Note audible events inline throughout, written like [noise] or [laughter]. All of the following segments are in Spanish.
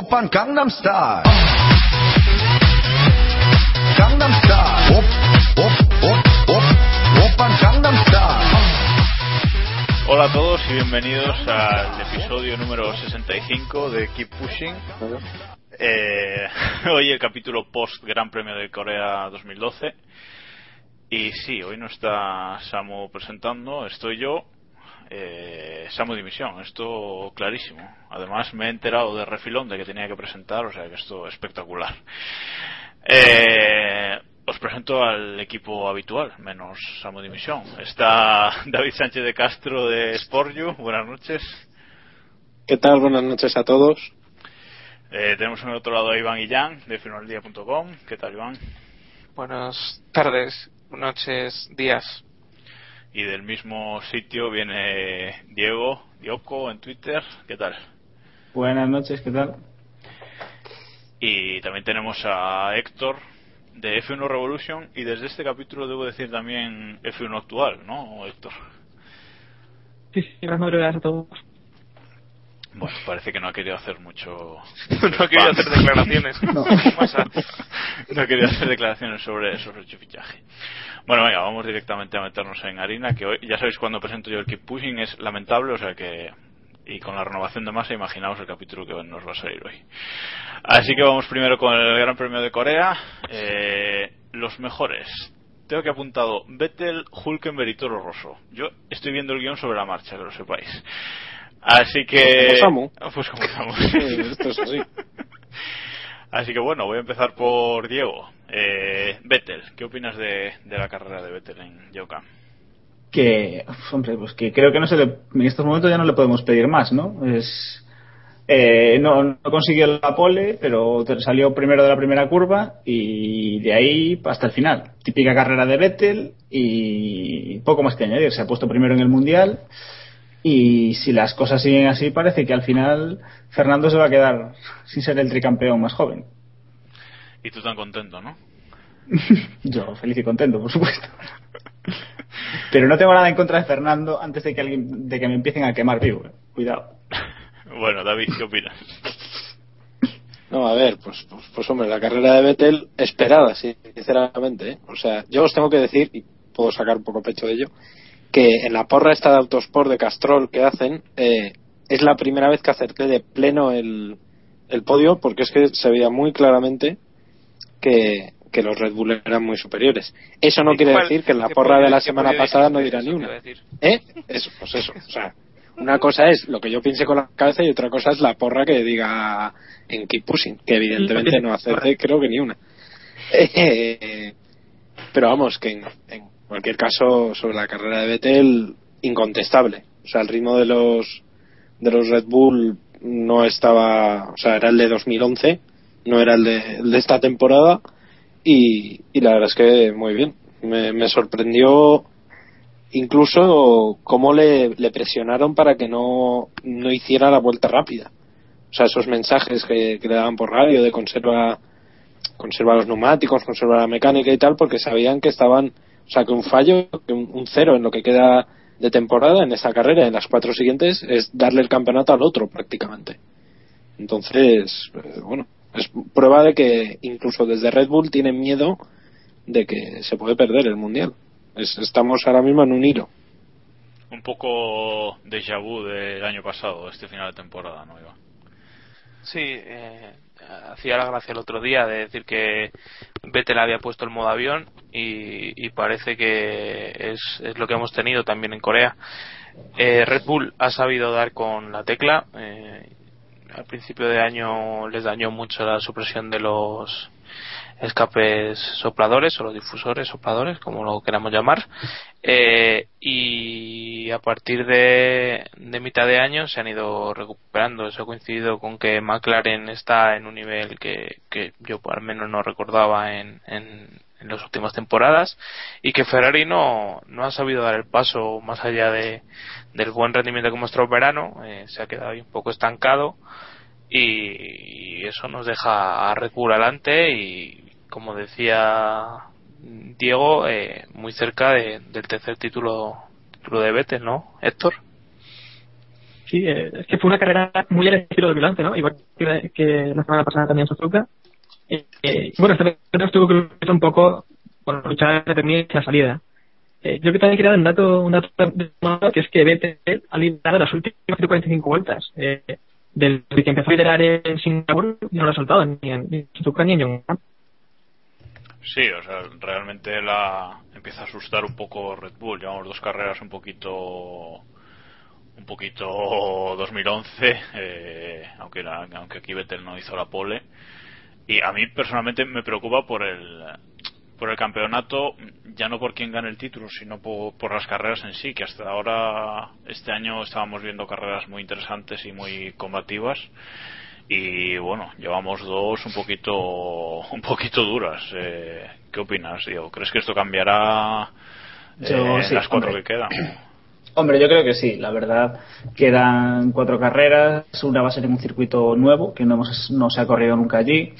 오빤 강남스타일 강남스타일 옵옵옵옵 오빤 강남스타일 Hola a todos y bienvenidos al episodio número 65 de Keep Pushing. Eh, [laughs] hoy el capítulo post Gran Premio de Corea 2012. Y sí, hoy no está Samu presentando, estoy yo. Eh, Samu Dimisión, esto clarísimo. Además me he enterado de refilón de que tenía que presentar, o sea que esto es espectacular. Eh, os presento al equipo habitual, menos Samu Dimisión. Está [laughs] David Sánchez de Castro de Sportju, buenas noches. ¿Qué tal? Buenas noches a todos. Eh, tenemos en el otro lado a Iván Illán de finaldia.com. ¿Qué tal, Iván? Buenas tardes, noches, días. Y del mismo sitio viene Diego, Dioco en Twitter. ¿Qué tal? Buenas noches, ¿qué tal? Y también tenemos a Héctor de F1 Revolution y desde este capítulo debo decir también F1 actual, ¿no, Héctor? Sí, sí, buenas madrugadas a todos. Bueno, parece que no ha querido hacer mucho. [laughs] No quería hacer declaraciones. No. [laughs] No quería hacer declaraciones sobre, sobre el fichaje. Bueno, venga, vamos directamente a meternos en harina, que hoy, ya sabéis, cuando presento yo el Keep Pushing es lamentable, o sea que... Y con la renovación de masa, imaginaos el capítulo que nos va a salir hoy. Así que vamos primero con el Gran Premio de Corea. Eh, los mejores. Tengo que apuntado Vettel, Hulkenberg y Toro Rosso. Yo estoy viendo el guion sobre la marcha, que lo sepáis. Así que... Como Pues como Samu. Sí, esto es así. [laughs] Así que bueno, voy a empezar por Diego. Eh, Vettel, ¿qué opinas de, de la carrera de Vettel en Yoka? Que, hombre, pues que creo que no se le, en estos momentos ya no le podemos pedir más, ¿no? Es, eh, no, no consiguió la pole, pero salió primero de la primera curva y de ahí hasta el final. Típica carrera de Vettel y poco más que añadir. Se ha puesto primero en el mundial y si las cosas siguen así, parece que al final Fernando se va a quedar sin ser el tricampeón más joven. Y tú tan contento, ¿no? [laughs] Yo feliz y contento, por supuesto. Pero no tengo nada en contra de Fernando antes de que alguien, de que me empiecen a quemar vivo. eh. Cuidado. [laughs] Bueno, David, ¿qué opinas? No, a ver, pues, pues, pues, hombre, la carrera de Vettel esperada, sí, sinceramente. ¿eh? O sea, yo os tengo que decir, y puedo sacar un poco pecho de ello, que en la porra esta de Autosport de Castrol que hacen, eh, es la primera vez que acerté de pleno el, el podio, porque es que se veía muy claramente que, que los Red Bull eran muy superiores. Eso no ¿Y quiere cuál- decir que en la porra de la semana pasada no dirá ni una. ¿Eh? Eso, pues eso. O sea, una cosa es lo que yo piense con la cabeza y otra cosa es la porra que diga en Keep Pushing, que evidentemente [laughs] no acerté creo que ni una. [laughs] Eh, pero vamos, que en, en cualquier caso sobre la carrera de Vettel, incontestable. O sea, el ritmo de los de los Red Bull no estaba, o sea, era el de 2011, no era el de, esta temporada y, y la verdad es que muy bien. Me, sorprendió incluso cómo le, le presionaron para que no, no hiciera la vuelta rápida. O sea, esos mensajes que, que le daban por radio de conserva conserva los neumáticos, conserva la mecánica y tal, porque sabían que estaban, o sea, que un fallo, que un, cero en lo que queda de temporada en esta carrera, en las cuatro siguientes, es darle el campeonato al otro prácticamente. Entonces, eh, bueno, es prueba de que incluso desde Red Bull tienen miedo de que se puede perder el mundial. Es- estamos ahora mismo en un hilo. Un poco déjà vu del año pasado, este final de temporada, ¿no, Iván? Sí, eh, hacía la gracia el otro día de decir que Vettel había puesto el modo avión y, y parece que es, es lo que hemos tenido también en Corea. Eh, Red Bull ha sabido dar con la tecla. eh, al principio de año les dañó mucho la supresión de los escapes sopladores o los difusores sopladores, como lo queramos llamar. Eh, y a partir de, de mitad de año se han ido recuperando. Eso ha coincidido con que McLaren está en un nivel que, que yo al menos no recordaba en, en, en las últimas temporadas y que Ferrari no, no ha sabido dar el paso más allá de, del buen rendimiento que mostró el verano. eh, se ha quedado ahí un poco estancado y, eso nos deja a Red adelante y como decía Diego, eh, muy cerca de- del tercer título, título de Vettel, ¿no, Héctor? Sí, eh, es que fue una carrera muy al estilo de Vilance, ¿no? Igual que, la semana pasada también en Suzuka. Eh, eh, bueno, esta vez estuvo que un poco por luchar entre la salida. Eh, yo que también quería dar un dato, un dato que es que Vettel ha liderado las últimas 145 vueltas. Eh, del desde que empezó a liderar en Singapur no lo ha soltado ni en, ni en Suzuka ni en Yongan. Sí, o sea, realmente la empieza a asustar un poco Red Bull. Llevamos dos carreras un poquito un poquito 2011, eh, aunque la- aunque aquí Vettel no hizo la pole. Y a mí personalmente me preocupa por el por el campeonato, ya no por quién gane el título, sino por, por las carreras en sí, que hasta ahora, este año estábamos viendo carreras muy interesantes y muy combativas y bueno llevamos dos un poquito [laughs] un poquito duras eh, qué opinas Diego crees que esto cambiará eh, Yo en sí, las cuatro hombre. que quedan Hombre, yo creo que sí, la verdad. Quedan cuatro carreras. Una va a ser en un circuito nuevo, que no, hemos, no se ha corrido nunca allí.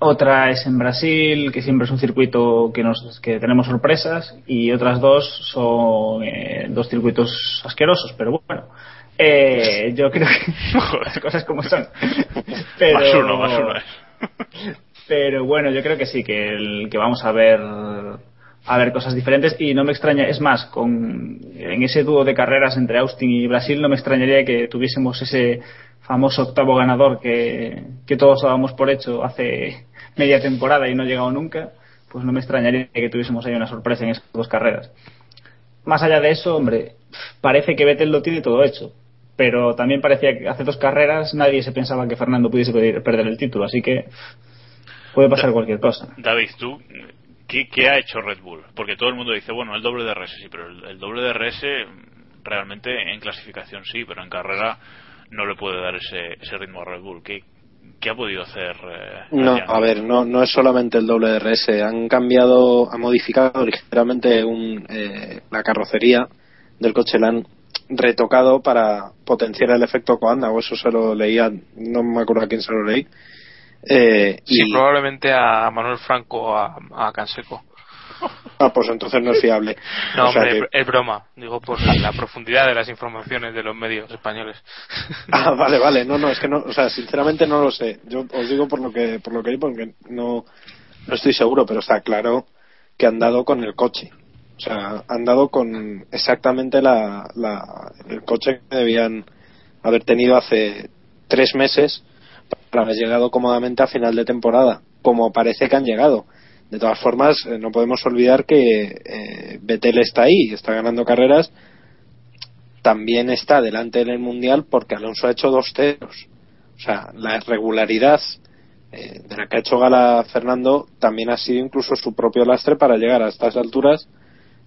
Otra es en Brasil, que siempre es un circuito que, nos, que tenemos sorpresas. Y otras dos son eh, dos circuitos asquerosos, pero bueno. Eh, yo creo que [laughs] las cosas como son. Pero, más uno más uno es. pero bueno, yo creo que sí, que, el, que vamos a ver a ver cosas diferentes y no me extraña, es más, con en ese dúo de carreras entre Austin y Brasil no me extrañaría que tuviésemos ese famoso octavo ganador que, que todos dábamos por hecho hace media temporada y no ha llegado nunca, pues no me extrañaría que tuviésemos ahí una sorpresa en esas dos carreras. Más allá de eso, hombre, parece que Vettel lo tiene todo hecho, pero también parecía que hace dos carreras nadie se pensaba que Fernando pudiese pedir- perder el título, así que puede pasar cualquier cosa. David tú ¿qué, qué ha hecho Red Bull porque todo el mundo dice bueno el doble de RS sí pero el, el doble de RS realmente en clasificación sí pero en carrera no le puede dar ese, ese ritmo a Red Bull ¿qué, qué ha podido hacer eh, No, a ver, no, no es solamente el doble de RS. Han cambiado, han modificado ligeramente un, eh, la carrocería del coche. La han retocado para potenciar el efecto Coanda, o eso se lo leía, no me acuerdo a quién se lo leí. Eh, Sí, y, probablemente a Manuel Franco o a, a Canseco. ah, pues entonces no es fiable. No, O sea hombre, que- es broma. Digo por la profundidad de las informaciones de los medios españoles. [laughs] Ah, vale, vale. No, no, es que no, o sea, sinceramente no lo sé. Yo os digo por lo que, por lo que vi, porque no, no estoy seguro, pero está claro que han dado con el coche. O sea, han dado con exactamente la, la, el coche que debían haber tenido hace tres meses para haber llegado cómodamente a final de temporada, como parece que han llegado. De todas formas, eh, no podemos olvidar que eh, Vettel está ahí, está ganando carreras, también está delante en el mundial porque Alonso ha hecho dos ceros. O sea, la regularidad eh, de la que ha hecho gala Fernando también ha sido incluso su propio lastre para llegar a estas alturas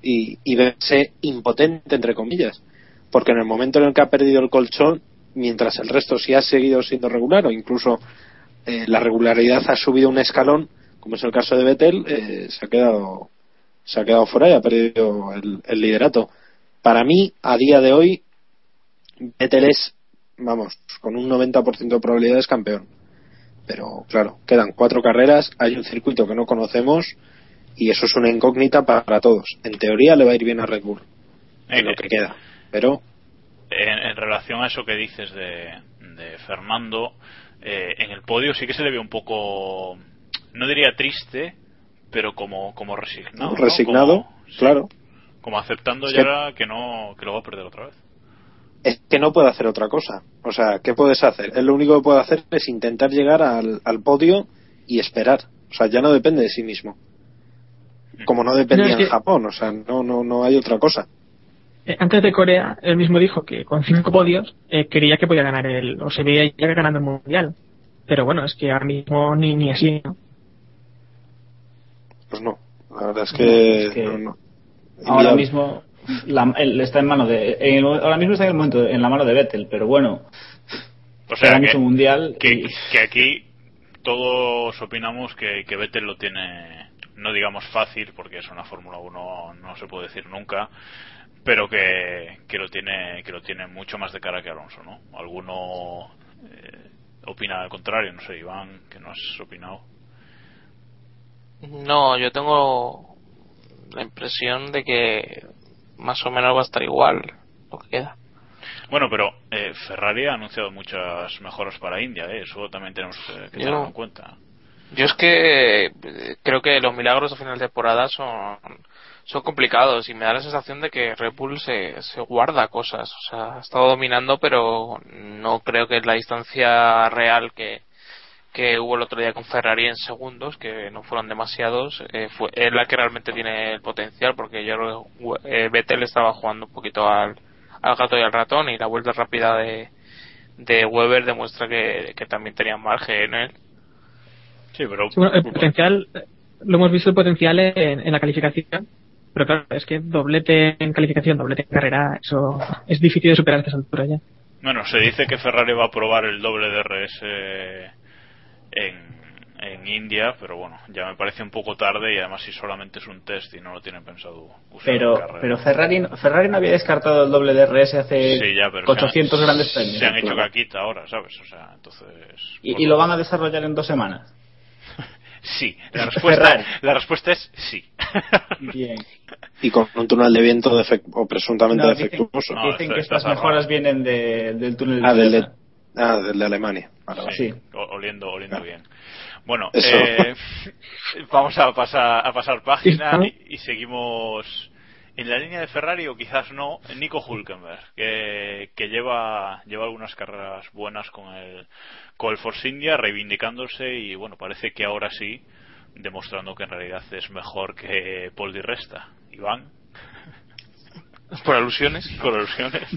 y, y verse impotente, entre comillas. Porque en el momento en el que ha perdido el colchón, mientras el resto sí ha seguido siendo regular o incluso eh, la regularidad ha subido un escalón, como es el caso de Vettel, eh, se ha quedado se ha quedado fuera y ha perdido el, el liderato. Para mí, a día de hoy, Vettel es vamos, con un 90% de probabilidades campeón. Pero claro, quedan cuatro carreras, hay un circuito que no conocemos y eso es una incógnita para todos. En teoría le va a ir bien a Red Bull en lo que queda, pero En, en relación a eso que dices de, de Fernando, eh, en el podio sí que se le ve un poco, no diría triste, pero como, como resignado. ¿no? resignado, sí, claro. Como aceptando Es ya que no que lo va a perder otra vez. Es que no puede hacer otra cosa. O sea, ¿qué puedes hacer? Él lo único que puede hacer es intentar llegar al, al podio y esperar. O sea, ya no depende de sí mismo. Como no dependía No, que- en Japón, o sea, no, no, no hay otra cosa. Eh, antes de Corea, él mismo dijo que con cinco podios eh, creía que podía ganar el, o se veía ya ganando el mundial. Pero bueno, es que ahora mismo ni, ni así, ¿no? Pues no. La verdad es que, es que no, no. Ahora mismo la- él está en mano de. en- ahora mismo está en el momento en la mano de Vettel, pero bueno. O sea, que- mucho mundial. que, y- que aquí todos opinamos que, que Vettel lo tiene, no digamos fácil, porque es una Fórmula 1, no se puede decir nunca, pero que, que lo tiene que lo tiene mucho más de cara que Alonso, ¿no? Alguno eh, opina al contrario, no sé, Iván, que no has opinado. No, yo tengo la impresión de que más o menos va a estar igual lo que queda. Bueno, pero eh, Ferrari ha anunciado muchas mejoras para India, ¿eh? eso también tenemos que, que tenerlo en cuenta. Yo es que eh, creo que los milagros a final de temporada son, son complicados y me da la sensación de que Red Bull se, se guarda cosas. O sea, ha estado dominando, pero no creo que la distancia real que, que hubo el otro día con Ferrari en segundos, que no fueron demasiados, eh, fue, es la que realmente tiene el potencial, porque yo creo eh, Vettel estaba jugando un poquito al, al gato y al ratón y la vuelta rápida de, de Weber demuestra que, que también tenía margen en él. Sí, pero Sí, bueno, el potencial, lo hemos visto el potencial en, en la calificación, pero claro, es que doblete en calificación, doblete en carrera, eso es difícil de superar a estas alturas ya. Bueno, se dice que Ferrari va a probar el doble DRS en, en India, pero bueno, ya me parece un poco tarde y además si solamente es un test y no lo tienen pensado usar en Pero, carrera. pero Ferrari, Ferrari no había descartado el doble DRS hace Sí, ya, pero 800 se han- grandes premios. Se han hecho Claro. caquita ahora, ¿sabes? O sea, entonces... y, y lo van a desarrollar en dos semanas. Sí, [laughs] la respuesta, la respuesta es sí. Bien. [laughs] Y con un túnel de viento defect- o presuntamente No, dicen, defectuoso. No, dicen que estas mejoras raro. vienen de- del túnel Ah, del de, ah, del de Alemania. Vale. Sí. Oliendo, oliendo bien. Bueno, eh, [laughs] vamos a pasar, a pasar página y seguimos en la línea de Ferrari o quizás no, Nico Hulkenberg, que, que lleva, lleva algunas carreras buenas con el, con el Force India, reivindicándose y bueno, parece que ahora sí, demostrando que en realidad es mejor que Paul Di Resta. Iván, Por alusiones. [laughs] con alusiones.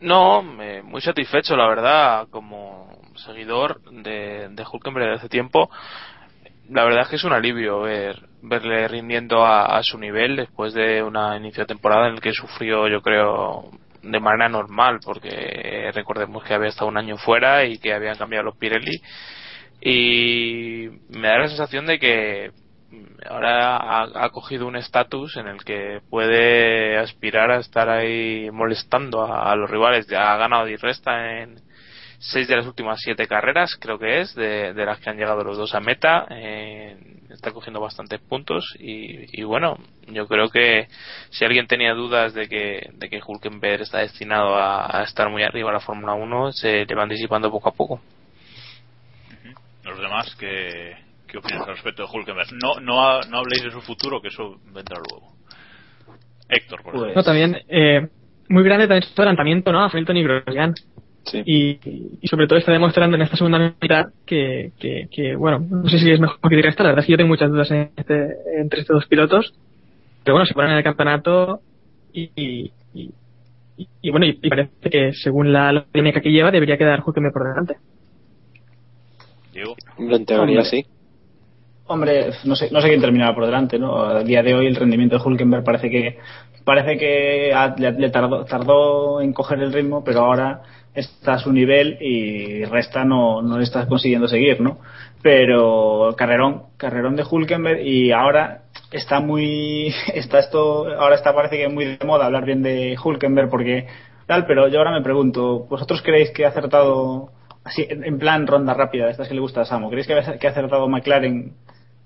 No, me- muy satisfecho, la verdad, como seguidor de, de Hulkenberg desde hace tiempo. La verdad es que es un alivio ver verle rindiendo a, su nivel después de una inicio de temporada en el que sufrió, yo creo, de manera normal, porque recordemos que había estado un año fuera y que habían cambiado los Pirelli. Y me da la sensación de que ahora ha, ha cogido un estatus en el que puede aspirar a estar ahí molestando a, a los rivales. Ya ha ganado y resta en seis de las últimas siete carreras, creo que es, de, de las que han llegado los dos a meta. Eh, está cogiendo bastantes puntos y, y bueno, yo creo que si alguien tenía dudas de que, de que Hulkenberg está destinado a, a estar muy arriba en la Fórmula 1, se le van disipando poco a poco. Los demás, ¿qué, qué opinas al respecto de Hulkenberg? No, no, ha- no habléis de su futuro, que eso vendrá luego. Héctor, por Pues- ejemplo. No, también, eh, muy grande también su adelantamiento, ¿no? A Hamilton y Grosjean. Sí. Y, y sobre todo está demostrando en esta segunda mitad que, que, que, bueno, no sé si es mejor que Di Resta, la verdad es que yo tengo muchas dudas en este, entre estos dos pilotos, pero bueno, se ponen en el campeonato y, y, y, bueno, y, y parece que según la, dinámica que lleva debería quedar Hulkenberg por delante. Diego. En teoría Hombre. sí. Hombre, no sé, no sé quién terminará por delante, ¿no? A día de hoy el rendimiento de Hulkenberg parece que parece que le, le tardó, tardó en coger el ritmo, pero ahora está a su nivel y Resta no, no está consiguiendo seguir, ¿no? Pero carrerón, carrerón de Hulkenberg y ahora está muy, [laughs] está esto, ahora está parece que muy de moda hablar bien de Hulkenberg porque tal, pero yo ahora me pregunto, ¿vosotros creéis que ha acertado, así, en plan ronda rápida, estas que le gusta a Samu, ¿creéis que ha acertado McLaren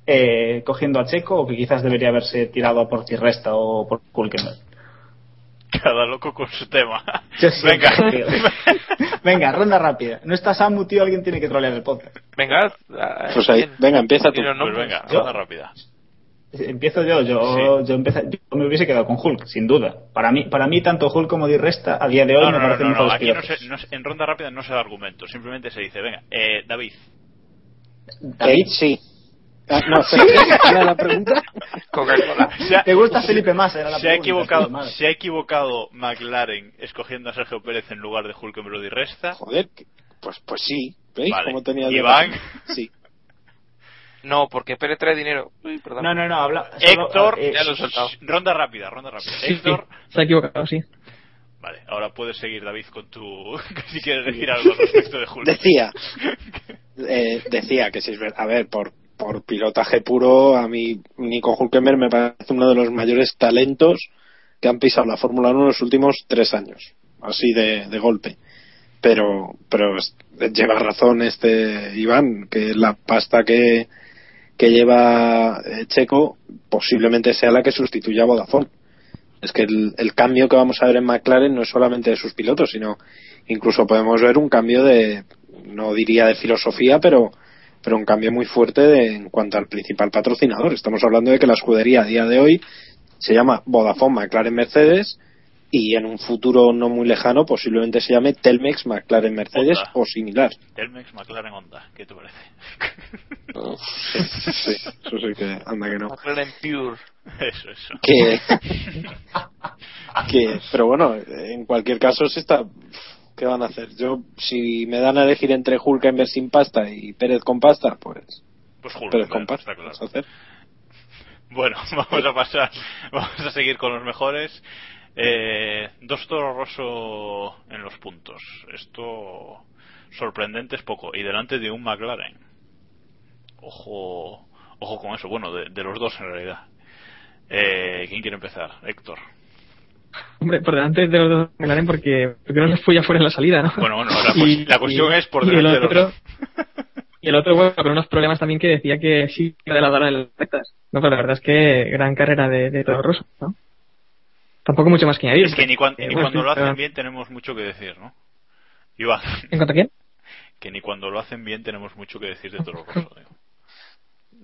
eh, cogiendo a Checo o que quizás debería haberse tirado a por Tirresta o por Kulkenberg? Cada loco con su tema. Yo sí, Venga. tío. Venga, ronda rápida. No está Samu, tío, alguien tiene que trolear el podcast. Venga, ah, Pues ahí, venga, empieza tú. Pues venga, Yo- ronda rápida. Empiezo yo, yo, yo, empecé- yo me hubiese quedado con Hulk, sin duda. Para mí, para mí tanto Hulk como Di Resta a día de hoy No, me no, no, parecen no, aquí se, no en ronda rápida no se da argumento, simplemente se dice, venga, eh, David. David, sí. Ah, no, [laughs] ¿cuál era la pregunta? Coca-Cola. [laughs] Se ha- ¿Te gusta Felipe Massa? Era la se ha pregunta, equivocado, madre. se ha equivocado McLaren escogiendo a Sergio Pérez en lugar de Hulkenberg y Resta. Joder, pues, pues sí. ¿Veis Vale. cómo tenía yo Iván. Sí. [laughs] No, porque Pérez trae dinero. Uy, perdón. No, no, no, habla. solo- Héctor, eh, Ya lo he soltado. ronda rápida, ronda rápida. Sí, sí, Héctor, se ha equivocado, sí. vale, ahora puedes seguir David con tu, si quieres decir algo respecto de Hulk. Decía, eh, decía que si es verdad, a ver, por, por pilotaje puro, a mí Nico Hulkenberg me parece uno de los mayores talentos que han pisado la Fórmula 1 en los últimos tres años, así de, de golpe. Pero, pero lleva razón este Iván, que la pasta que, que lleva eh, Checo posiblemente sea la que sustituya a Vodafone. Es que el, el cambio que vamos a ver en McLaren no es solamente de sus pilotos, sino incluso podemos ver un cambio de, no diría de filosofía, pero, pero un cambio muy fuerte de- en cuanto al principal patrocinador. Estamos hablando de que la escudería a día de hoy se llama Vodafone McLaren Mercedes y en un futuro no muy lejano posiblemente se llame Telmex McLaren Mercedes Honda. o similar. Telmex, McLaren, Honda, ¿qué te parece? Sí, eso sí que anda que no. McLaren Pure. Eso, eso. que, que pero bueno en cualquier caso se está qué van a hacer yo si me dan a elegir entre Hulkenberg sin pasta y Pérez con pasta pues Pues Pérez con pasta claro. a hacer. Bueno, [laughs] vamos a pasar, vamos a seguir con los mejores. Eh, dos Toro Rosso en los puntos. Esto sorprendente es poco. Y delante de un McLaren. Ojo, ojo con eso. Bueno, de, de los dos en realidad. Eh, ¿Quién quiere empezar? Héctor. Hombre, por delante de los dos McLaren porque, porque no les fui afuera en la salida, ¿no? Bueno, la, [laughs] cues- la cuestión es por y el delante de los otro, Y el otro, bueno, con unos problemas también que decía que sí de la hora de las rectas. No, pero la verdad es que gran carrera de, de Toro Rosso, ¿no? Tampoco mucho más que añadir. Es que ni, cuan- Eh, ni bueno, cuando sí, lo hacen pero- bien tenemos mucho que decir, ¿no? Iván, ¿En cuanto a quién? que ni cuando lo hacen bien tenemos mucho que decir de Toro [laughs] Rosso. digo.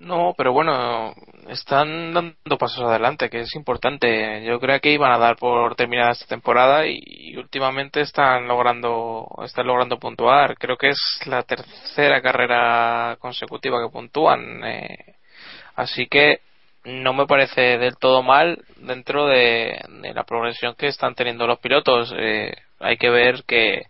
No, pero bueno, están dando pasos adelante, que es importante. Yo creo que iban a dar por terminada esta temporada y, últimamente están logrando, están logrando puntuar. Creo que es la tercera carrera consecutiva que puntúan. eh, así que no me parece del todo mal dentro de, de la progresión que están teniendo los pilotos. Eh, hay que ver que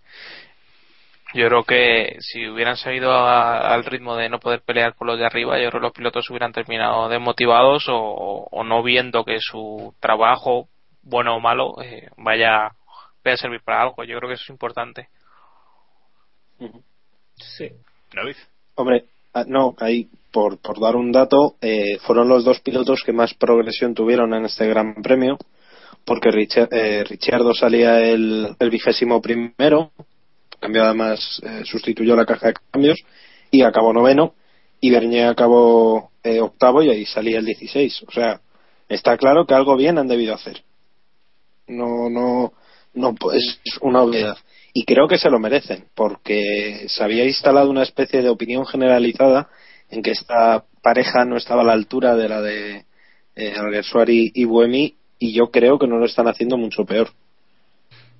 yo creo que si hubieran seguido a- al ritmo de no poder pelear por los de arriba, yo creo que los pilotos hubieran terminado desmotivados o, o no viendo que su trabajo, bueno o malo, eh, vaya, vaya a servir para algo. Yo creo que eso es importante. Sí. David. Hombre, ah, no, ahí por, por dar un dato, eh, fueron los dos pilotos que más progresión tuvieron en este Gran Premio, porque Richard, eh, Ricciardo salía el, el vigésimo primero, cambió además, eh, sustituyó la caja de cambios y acabó noveno, y Bernier acabó eh, octavo y ahí salía el 16. O sea, está claro que algo bien han debido hacer. No, no, no es una obviedad. Y creo que se lo merecen, porque se había instalado una especie de opinión generalizada en que esta pareja no estaba a la altura de la de eh, Alguersuari y Buemi, y yo creo que no lo están haciendo mucho peor.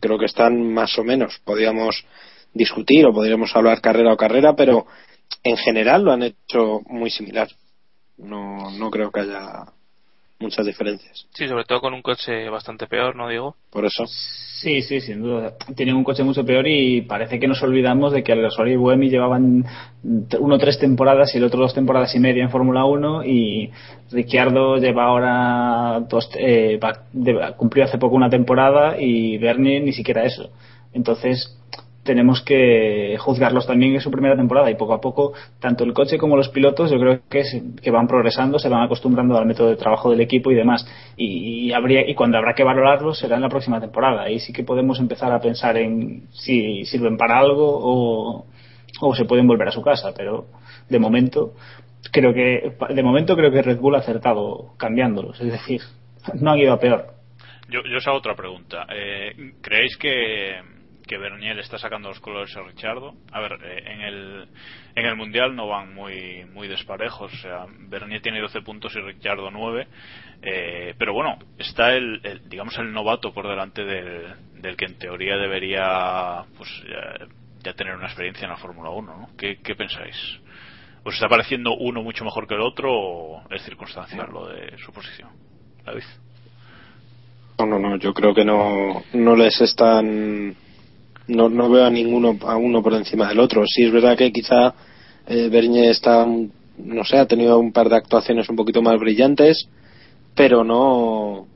Creo que están más o menos. Podríamos discutir o podríamos hablar carrera o carrera, pero en general lo han hecho muy similar. No, no creo que haya muchas diferencias. Sí, sobre todo con un coche bastante peor, ¿no digo? Por eso. Sí, sí, sin duda. Tienen un coche mucho peor y parece que nos olvidamos de que Alguersuari y Buemi llevaban uno tres temporadas y el otro dos temporadas y media en Fórmula 1 y Ricciardo lleva ahora dos, eh, va- de- cumplió hace poco una temporada y Bernie ni siquiera eso. Entonces, tenemos que juzgarlos también en su primera temporada. Y poco a poco tanto el coche como los pilotos yo creo que, se- que van progresando se van acostumbrando al método de trabajo del equipo y demás. Y, y habría y cuando habrá que valorarlos será en la próxima temporada. Ahí sí que podemos empezar a pensar en si sirven para algo o, o se pueden volver a su casa. Pero de momento creo que de momento creo que Red Bull ha acertado cambiándolos. Es decir [laughs] no han ido a peor. Yo, yo os hago otra pregunta. Eh, ¿Creéis que, que Bernier está sacando los colores a Richardo? A ver, eh, en el, en el Mundial no van muy, muy desparejos. O sea, Bernier tiene 12 puntos y Richardo 9. Eh, pero bueno, está el, digamos, el novato por delante del, del que en teoría debería pues ya, ya tener una experiencia en la Fórmula 1. ¿no? ¿Qué, ¿Qué pensáis? ¿Os está pareciendo uno mucho mejor que el otro o es circunstancial lo de su posición? David. No, no, no, yo creo que no, no les están. No, no veo a ninguno, a uno por encima del otro. Sí, es verdad que quizá eh, Bernier está, no sé, ha tenido un par de actuaciones un poquito más brillantes, pero no,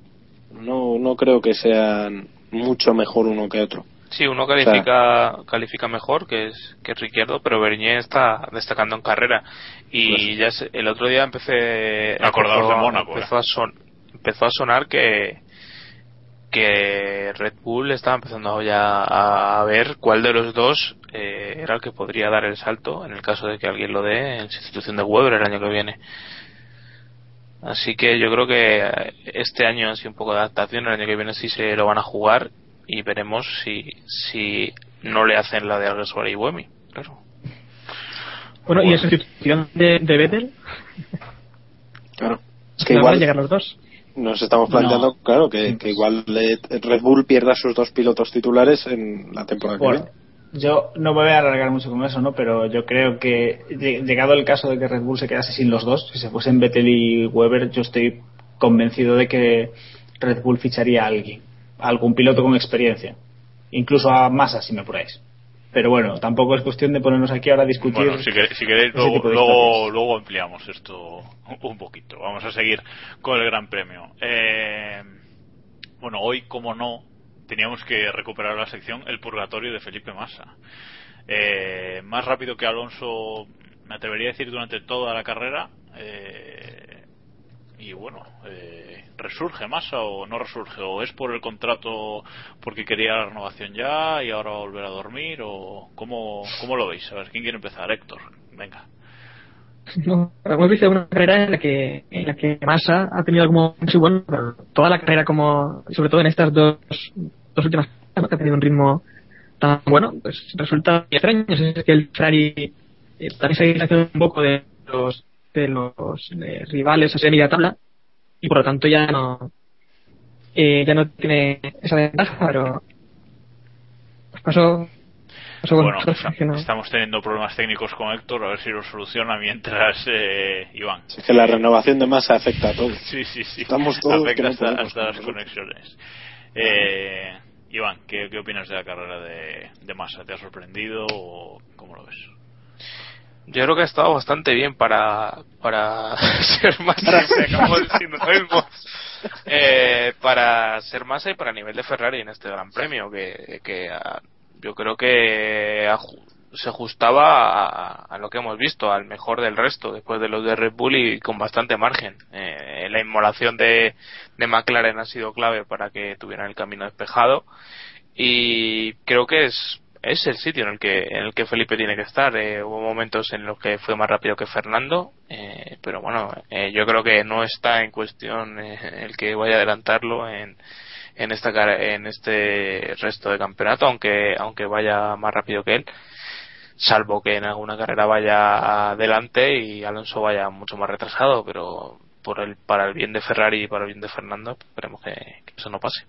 no, no creo que sean mucho mejor uno que otro. Sí, uno califica califica mejor que es que es Ricciardo, pero Bernier está destacando en carrera y ya se- el otro día empecé empezó, de Mónaco, empezó a son- empezó a sonar que que Red Bull estaba empezando ya a ver cuál de los dos eh, era el que podría dar el salto en el caso de que alguien lo dé en sustitución de Weber el año que viene. Así que yo creo que este año ha sido un poco de adaptación, el año que viene sí se lo van a jugar y veremos si, si no le hacen la de Alguersuari y Buemi. Claro. Bueno, y en sustitución de, de Vettel, Claro. Es que no van a igual llegar los dos. Nos estamos planteando, claro, que, que igual Red Bull pierda sus dos pilotos titulares en la temporada que viene. yo no me voy a alargar mucho con eso, ¿no? Pero yo creo que lle- llegado el caso de que Red Bull se quedase sin los dos, si se fuesen Vettel y Weber, yo estoy convencido de que Red Bull ficharía a alguien, a algún piloto con experiencia, incluso a Massa si me apuráis. Pero bueno, tampoco es cuestión de ponernos aquí ahora a discutir. Bueno, si, quer- si queréis, luego, luego, luego ampliamos esto un poquito. Vamos a seguir con el Gran Premio. Eh, bueno, hoy, como no, teníamos que recuperar la sección El Purgatorio de Felipe Massa. Eh, más rápido que Alonso, me atrevería a decir, durante toda la carrera. Eh, y bueno, eh, ¿resurge Massa o no resurge? ¿O es por el contrato porque quería la renovación ya y ahora va a volver a dormir? ¿O cómo, cómo lo veis? A ver, ¿quién quiere empezar? Héctor, venga. No, hemos visto una carrera en la que en la que Massa ha tenido como muy bueno, pero toda la carrera como sobre todo en estas dos, dos últimas que ha tenido un ritmo tan bueno, pues resulta extraño. Es que el Ferrari eh, también se distanciado un poco de los de los eh, rivales a media tabla y por lo tanto ya no eh, ya no tiene esa ventaja, pero pues pasó pasó Bueno, no. estamos teniendo problemas técnicos con Héctor, a ver si los soluciona mientras eh, Iván. Es que la renovación de masa afecta a todo. Sí, sí, sí. Estamos todos Afecta no hasta, podemos hasta las con conexiones. Eh, Iván, ¿qué, ¿qué opinas de la carrera de, de Massa? ¿Te ha sorprendido o cómo lo ves? Yo creo que ha estado bastante bien para, para [laughs] ser masa. acabamos diciendo lo mismo. Eh, para ser masa y para nivel de Ferrari en este Gran Premio, que, que ah, yo creo que se ajustaba a, a lo que hemos visto, al mejor del resto, después de los de Red Bull y con bastante margen. Eh, la inmolación de, de McLaren ha sido clave para que tuvieran el camino despejado y creo que es es el sitio en el que en el que Felipe tiene que estar. Eh, hubo momentos en los que fue más rápido que Fernando eh, pero bueno eh, yo creo que no está en cuestión eh, el que vaya a adelantarlo en en esta en este resto de campeonato aunque aunque vaya más rápido que él salvo que en alguna carrera vaya adelante y Alonso vaya mucho más retrasado pero por el para el bien de Ferrari y para el bien de Fernando esperemos que eso no pase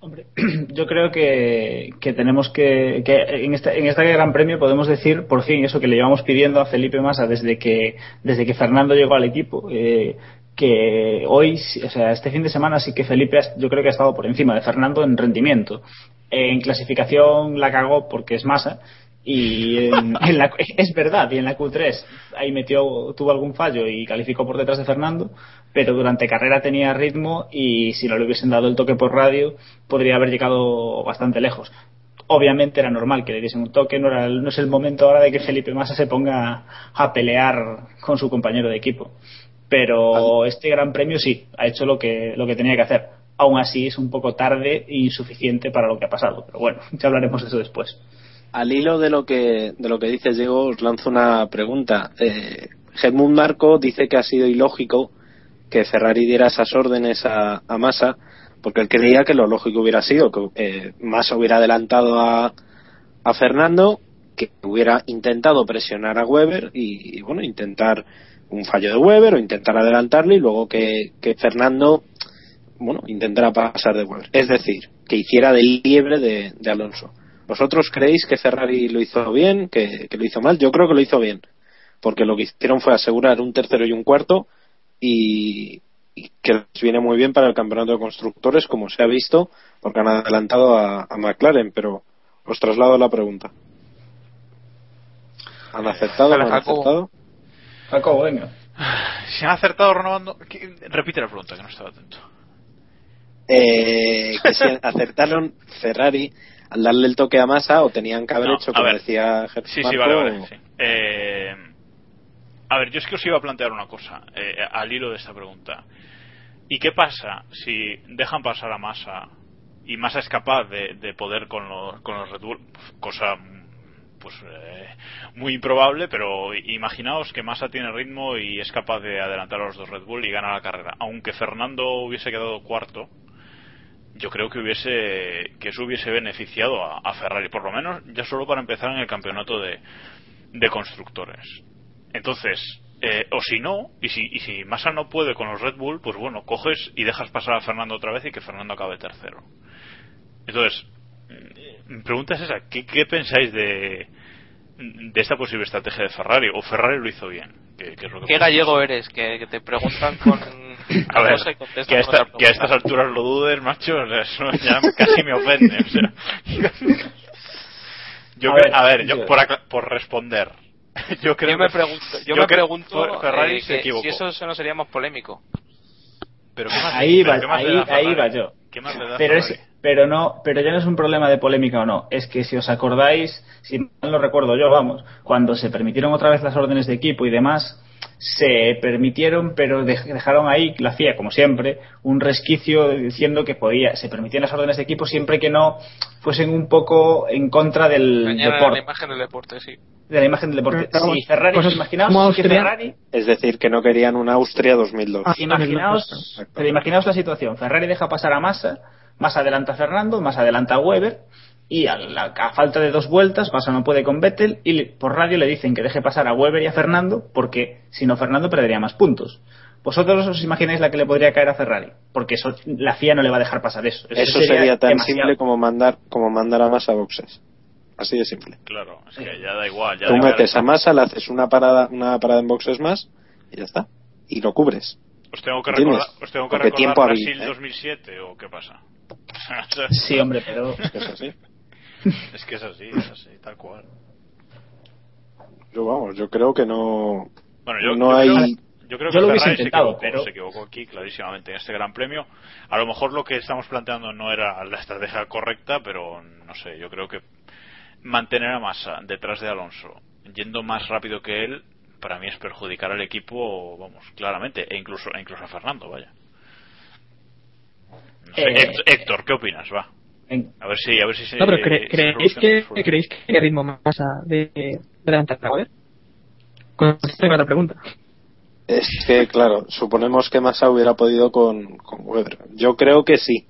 [clears throat] yo creo que, que tenemos que, que en, este, en este Gran Premio podemos decir por fin eso que le llevamos pidiendo a Felipe Massa desde que, desde que Fernando llegó al equipo. eh, que hoy, o sea, este fin de semana sí que Felipe yo creo que ha estado por encima de Fernando en rendimiento. En clasificación la cagó porque es Massa y en, [laughs] en la, es verdad y en la Q3 ahí metió tuvo algún fallo y calificó por detrás de Fernando pero durante carrera tenía ritmo y si no le hubiesen dado el toque por radio podría haber llegado bastante lejos obviamente era normal que le diesen un toque, no, era, no es el momento ahora de que Felipe Massa se ponga a pelear con su compañero de equipo. Pero este gran premio sí, ha hecho lo que, lo que tenía que hacer. Aún así es un poco tarde e insuficiente para lo que ha pasado. Pero bueno, ya hablaremos de eso después. Al hilo de lo que, de lo que dices, Diego, os lanzo una pregunta. Eh, Marco dice que ha sido ilógico que Ferrari diera esas órdenes a, a Massa, porque él creía que lo lógico hubiera sido que eh, Massa hubiera adelantado a, a Fernando, que hubiera intentado presionar a Weber y, y, bueno, intentar un fallo de Weber o intentar adelantarle y luego que, que Fernando bueno, intentara pasar de Weber. Es decir, que hiciera de liebre de, de Alonso. ¿Vosotros creéis que Ferrari lo hizo bien, que, que, lo hizo mal? Yo creo que lo hizo bien, porque lo que hicieron fue asegurar un tercero y un cuarto y, y que les viene muy bien para el campeonato de constructores, como se ha visto, porque han adelantado a, a McLaren, pero os traslado la pregunta. ¿Han acertado? ¿No han acertado? Jacobo, venga. [sighs] Si han acertado renovando. Repite la pregunta, que no estaba atento. Eh, que si acertaron Ferrari al darle el toque a Massa o tenían que haber No, hecho, como ver. decía Germán Sí, sí, vale, vale. o- sí. Eh, a ver, yo es que os iba a plantear una cosa eh, al hilo de esta pregunta. ¿Y qué pasa si dejan pasar a Massa y Massa es capaz de, de poder con los, con los Red Bull? Cosa pues eh, muy improbable, pero imaginaos que Massa tiene ritmo y es capaz de adelantar a los dos Red Bull y gana la carrera. Aunque Fernando hubiese quedado cuarto, yo creo que hubiese que eso hubiese beneficiado a, a Ferrari, por lo menos ya solo para empezar en el campeonato de, de constructores. Entonces, eh, o si no, y si, y si Massa no puede con los Red Bull, pues bueno, coges y dejas pasar a Fernando otra vez y que Fernando acabe tercero. Entonces, mm, mi pregunta es esa, ¿qué, qué pensáis de, de esta posible estrategia de Ferrari? ¿O Ferrari lo hizo bien? ¿Qué, qué es lo que ¿Qué gallego eres? Que, que te preguntan con. [coughs] A ver, que a, esta- que a estas alturas lo dudes, macho, [laughs] o sea, eso ya casi me ofende. O sea. [laughs] Yo A ver, a ver, yo, por, por responder, [laughs] yo creo yo me que- pregunto, yo yo me pregunto Ferrari eh, se que equivocó. si eso, eso no sería más polémico. Pero ¿qué más- Ahí va, ¿qué más le ahí, ahí va yo. ¿Qué más le da a Pero, es, pero no, pero ya no es un problema de polémica o no. Es que si os acordáis, si mal lo recuerdo yo, vamos, cuando se permitieron otra vez las órdenes de equipo y demás, se permitieron, pero dej- dejaron ahí, lo hacía como siempre, un resquicio diciendo que podía, se permitían las órdenes de equipo siempre que no fuesen un poco en contra del Dañar la deporte, imagen del deporte, sí. de la imagen del deporte. Pero, Si Ferrari, cosas imaginaos como que Ferrari Es decir, que no querían una Austria 2002. Ah, Imaginaos, pero imaginaos la situación. Ferrari deja pasar a Massa, Massa adelanta a Fernando, Massa adelanta a Weber y a, la- a falta de dos vueltas Massa no puede con Vettel y le- por radio le dicen que deje pasar a Weber y a Fernando porque si no Fernando perdería más puntos. ¿Vosotros os imagináis la que le podría caer a Ferrari? Porque eso, la FIA no le va a dejar pasar eso. Eso sería, tan demasiado. simple como mandar como mandar a Massa a boxes. Así de simple. Claro, es que ya da igual. Ya Tú da igual. metes a Massa, le haces una parada, una parada en boxes más y ya está. Y lo cubres. Os tengo que ¿Entiendes? recordar, os tengo que recordar tiempo Brasil ¿eh? 2007 o qué pasa. [laughs] Sí, hombre, pero Es que es así. Es que es así, es así, tal cual. Yo vamos, yo creo que no. Bueno, yo, no yo hay. creo, yo creo Yo que lo hubiese Ferrari se equivocó, pero- se equivocó aquí clarísimamente en este Gran Premio. A lo mejor lo que estamos planteando no era la estrategia correcta, pero no sé, yo creo que mantener a Massa detrás de Alonso, yendo más rápido que él, para mí es perjudicar al equipo, vamos, claramente, e incluso, e incluso a Fernando, vaya. No sé, Eh, Héctor, Héctor, ¿qué opinas? Va. En- A ver si, a ver si se. No, pero cre- se ¿creéis, que, el. ¿creéis que el ritmo más de, de adelantar a Weber? Contesta otra pregunta. Es que, claro, suponemos que Massa hubiera podido con, con Weber. Yo creo que sí.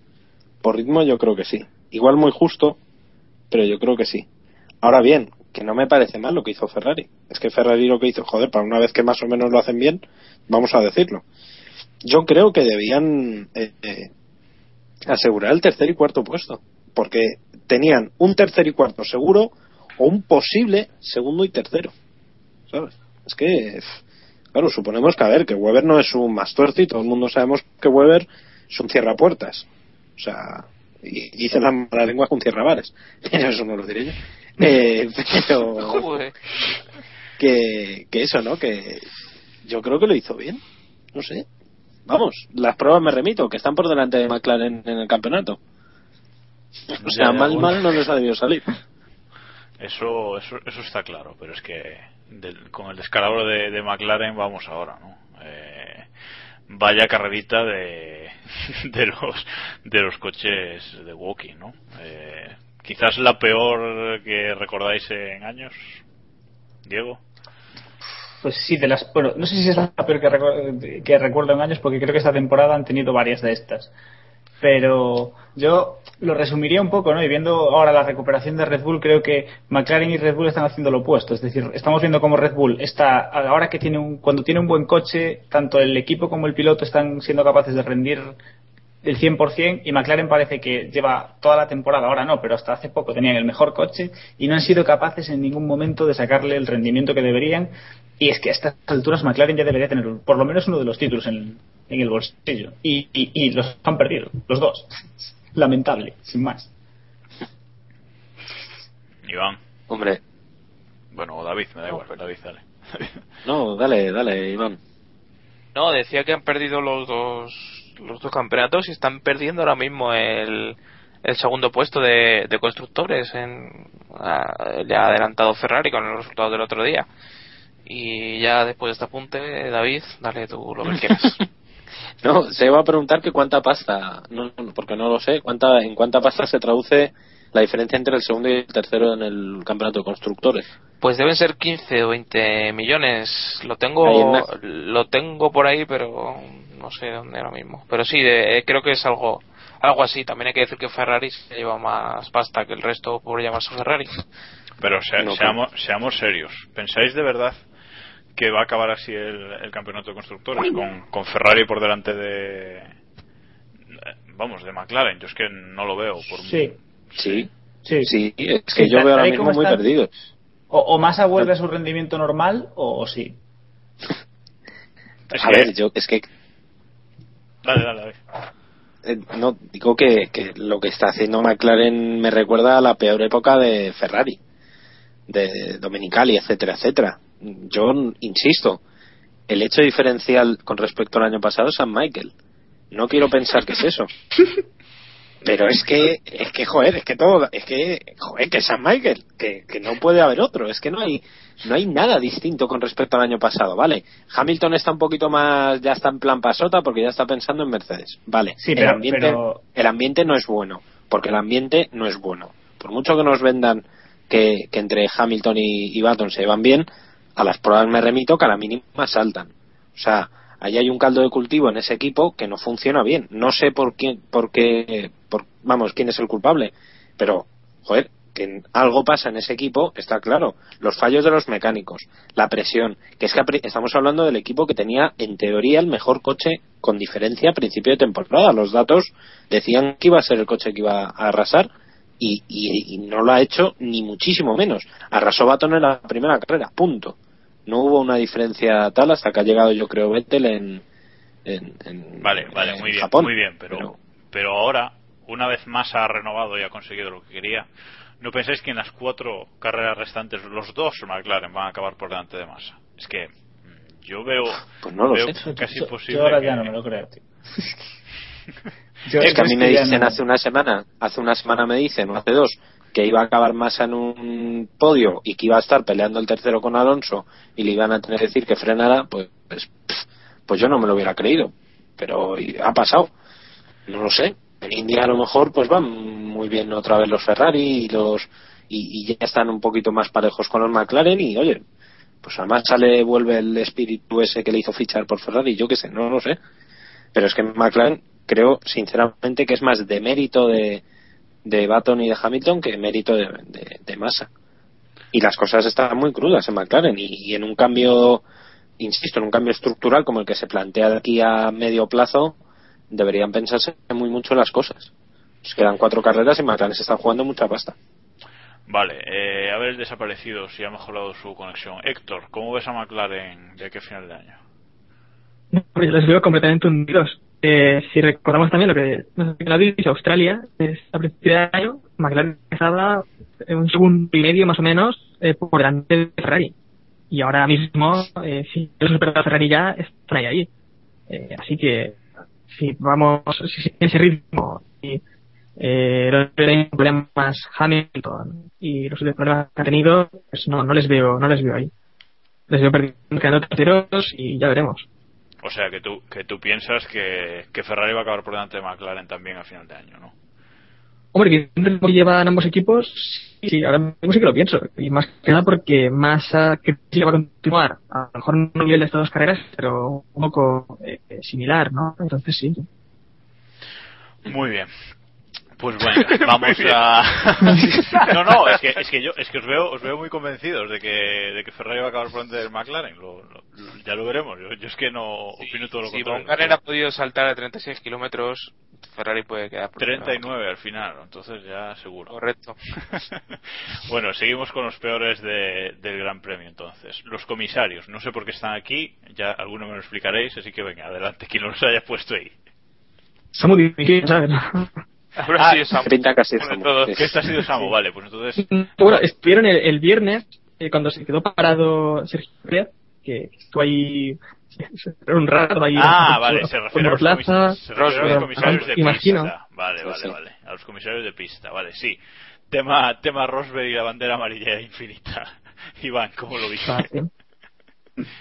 Por ritmo, yo creo que sí. Igual muy justo, pero yo creo que sí. Ahora bien, que no me parece mal lo que hizo Ferrari. Es que Ferrari lo que hizo, joder, para una vez que más o menos lo hacen bien, vamos a decirlo. Yo creo que debían eh, eh, asegurar el tercer y cuarto puesto. Porque tenían un tercer y cuarto seguro o un posible segundo y tercero. ¿Sabes? Es que, claro, suponemos que, a ver, que Weber no es un mastuerzo y todo el mundo sabemos que Weber es un cierrapuertas. O sea, y dice la mala lengua un cierrabares. [laughs] Pero eso no lo diré yo. Eh, [laughs] pero que eso, ¿no? Que yo creo que lo hizo bien. No sé. Vamos, las pruebas me remito, que están por delante de McLaren en el campeonato. O sea, Ya, mal, bueno. mal no les ha debido salir. Eso, eso, eso está claro, pero es que del- con el descalabro de, de McLaren vamos ahora, ¿no? Eh, vaya carrerita de, [laughs] de los de los coches de walking, ¿no? Eh, quizás la peor que recordáis en años, Diego. Pues sí, de las. Bueno, no sé si es la peor que, recu- que recuerdo en años, porque creo que esta temporada han tenido varias de estas. Pero yo lo resumiría un poco, ¿no? Y viendo ahora la recuperación de Red Bull, creo que McLaren y Red Bull están haciendo lo opuesto. Es decir, estamos viendo cómo Red Bull está, ahora que tiene un, cuando tiene un buen coche, tanto el equipo como el piloto están siendo capaces de rendir el 100% y McLaren parece que lleva toda la temporada, ahora no, pero hasta hace poco tenían el mejor coche y no han sido capaces en ningún momento de sacarle el rendimiento que deberían y es que a estas alturas McLaren ya debería tener por lo menos uno de los títulos en, en el bolsillo y, y, y los han perdido, los dos. [laughs] Lamentable, sin más. Iván. Hombre, Bueno, David, me da igual, David, dale. no, dale, dale, Iván. No, decía que han perdido los dos los dos campeonatos y están perdiendo ahora mismo el, el segundo puesto de, de constructores en a- ya ha adelantado Ferrari con los resultados del otro día. Y ya después de este apunte David dale tú lo que quieras. [laughs] No, se iba a preguntar que cuánta pasta, no, porque no lo sé, cuánta, en cuánta pasta se traduce la diferencia entre el segundo y el tercero en el campeonato de constructores. pues deben ser 15 o 20 millones. Lo tengo lo tengo por ahí pero no sé dónde ahora mismo pero sí de- creo que es algo algo así también hay que decir que Ferrari se lleva más pasta que el resto por llamarse Ferrari Pero se- No, seamos, seamos serios. ¿Pensáis de verdad que va a acabar así el, el campeonato de constructores con, con Ferrari por delante de vamos de McLaren? Yo es que no lo veo. Por Sí, Sí, sí. sí, es que Sí, yo veo ahora mismo como muy están- perdido. O, o Massa vuelve a su rendimiento normal o, o sí. Es A que- ver, yo es que Eh, no digo que, que lo que está haciendo McLaren me recuerda a la peor época de Ferrari, de Domenicali, etcétera, etcétera. Yo insisto, el hecho diferencial con respecto al año pasado es San Michael. No quiero pensar que es eso. Pero es que, es que, joder, es que todo, es que, joder, que San Michael, que, que no puede haber otro, es que no hay, no hay nada distinto con respecto al año pasado, ¿vale? Hamilton está un poquito más, ya está en plan pasota porque ya está pensando en Mercedes, ¿vale? Sí, el, pero- ambiente, pero- el ambiente no es bueno, porque el ambiente no es bueno. Por mucho que nos vendan que, que entre Hamilton y, y Baton se llevan bien, a las pruebas me remito que a la mínima saltan. O sea, ahí hay un caldo de cultivo en ese equipo que no funciona bien. No sé por quién, por qué, por, vamos, quién es el culpable, pero, joder, que algo pasa en ese equipo, está claro. Los fallos de los mecánicos, la presión, que es que estamos hablando del equipo que tenía, en teoría, el mejor coche con diferencia a principio de temporada. Los datos decían que iba a ser el coche que iba a arrasar y, y- y no lo ha hecho ni muchísimo menos. Arrasó Baton en la primera carrera, punto. No hubo una diferencia tal hasta que ha llegado, yo creo, Vettel en, en, en- Vale, vale, en muy bien, Japón. muy bien, pero, pero ahora, una vez más ha renovado y ha conseguido lo que quería. ¿No pensáis que en las cuatro carreras restantes los dos McLaren van a acabar por delante de Massa? Es que mm, yo veo, Pues no lo veo sé. casi Yo- imposible Yo ahora que- ya no me lo creo, tío. [laughs] Yo- es que a mí me dicen no- hace una semana, hace una semana me dicen, o hace dos, que iba a acabar más en un podio y que iba a estar peleando el tercero con Alonso y le iban a tener que decir que frenara, pues, pues, pues yo no me lo hubiera creído. Pero ha pasado. No lo sé. En India a lo mejor pues van muy bien otra vez los Ferrari y los y, ya están un poquito más parejos con los McLaren y oye, pues además sale vuelve el espíritu ese que le hizo fichar por Ferrari, yo qué sé, no lo sé. Pero es que McLaren creo sinceramente que es más de mérito de, de Baton y de Hamilton que mérito de, de, de Massa. Y las cosas están muy crudas en McLaren y, y en un cambio, insisto, en un cambio estructural como el que se plantea de aquí a medio plazo, deberían pensarse muy mucho las cosas. Nos quedan cuatro carreras y McLaren se está jugando mucha pasta. Vale, eh, a ver el desaparecido si ha mejorado su conexión. Héctor, ¿cómo ves a McLaren de aquí a final de año? Pues yo les veo completamente hundidos. Eh, si recordamos también lo que no lo habéis dicho, Australia, es a principio de año, McLaren estaba en un segundo y medio más o menos eh, por delante de Ferrari. Y ahora mismo, eh, si los superado a Ferrari ya, están ahí. ahí. Eh, así que, si vamos, si sigue ese ritmo y eh, los problemas Hamilton y los problemas que ha tenido, pues no, no les veo, no les veo ahí. Les veo perdiendo terceros y ya veremos. O sea que tú, que tú piensas que, que Ferrari va a acabar por delante de McLaren también a final de año, ¿no? Hombre, que llevan ambos equipos, sí, ahora mismo sí que lo pienso. Y más que nada porque Massa que sí va a continuar, a lo mejor no a nivel de estas dos carreras, pero un poco eh, similar, ¿no? Entonces sí. Muy bien. Pues bueno, [laughs] vamos a. [laughs] no, no, es que, es que yo es que os veo os veo muy convencidos de que, de que Ferrari va a acabar por delante del McLaren. Lo, lo- ya lo veremos. Yo, yo es que no opino todo lo Si contrario. Von ha podido saltar a 36 kilómetros, Ferrari puede quedar por 39 al final, entonces ya seguro. Correcto. [laughs] bueno, seguimos con los peores de- del Gran Premio entonces. Los comisarios, no sé por qué están aquí, ya alguno me lo explicaréis, así que venga, adelante, quien los haya puesto ahí. Está muy difícil, ¿sabes? Habrá sido Samu. Pinta casi Bueno, Samu, todo- sí. que este ha sido Samu, vale, pues entonces [laughs] Bueno, estuvieron el, el viernes, eh, cuando se quedó parado Sergio Pérez, que estuvo ahí un rato ahí. Ah, por- vale, se refiere a los, monoplaza, comis- se refiere a los pero, comisarios de imagino. pista. Vale, Sí, vale, sí. vale. A los comisarios de pista, vale, sí. Tema, tema Rosberg y la bandera amarilla infinita. [laughs] Iván, ¿cómo lo viste? Ah.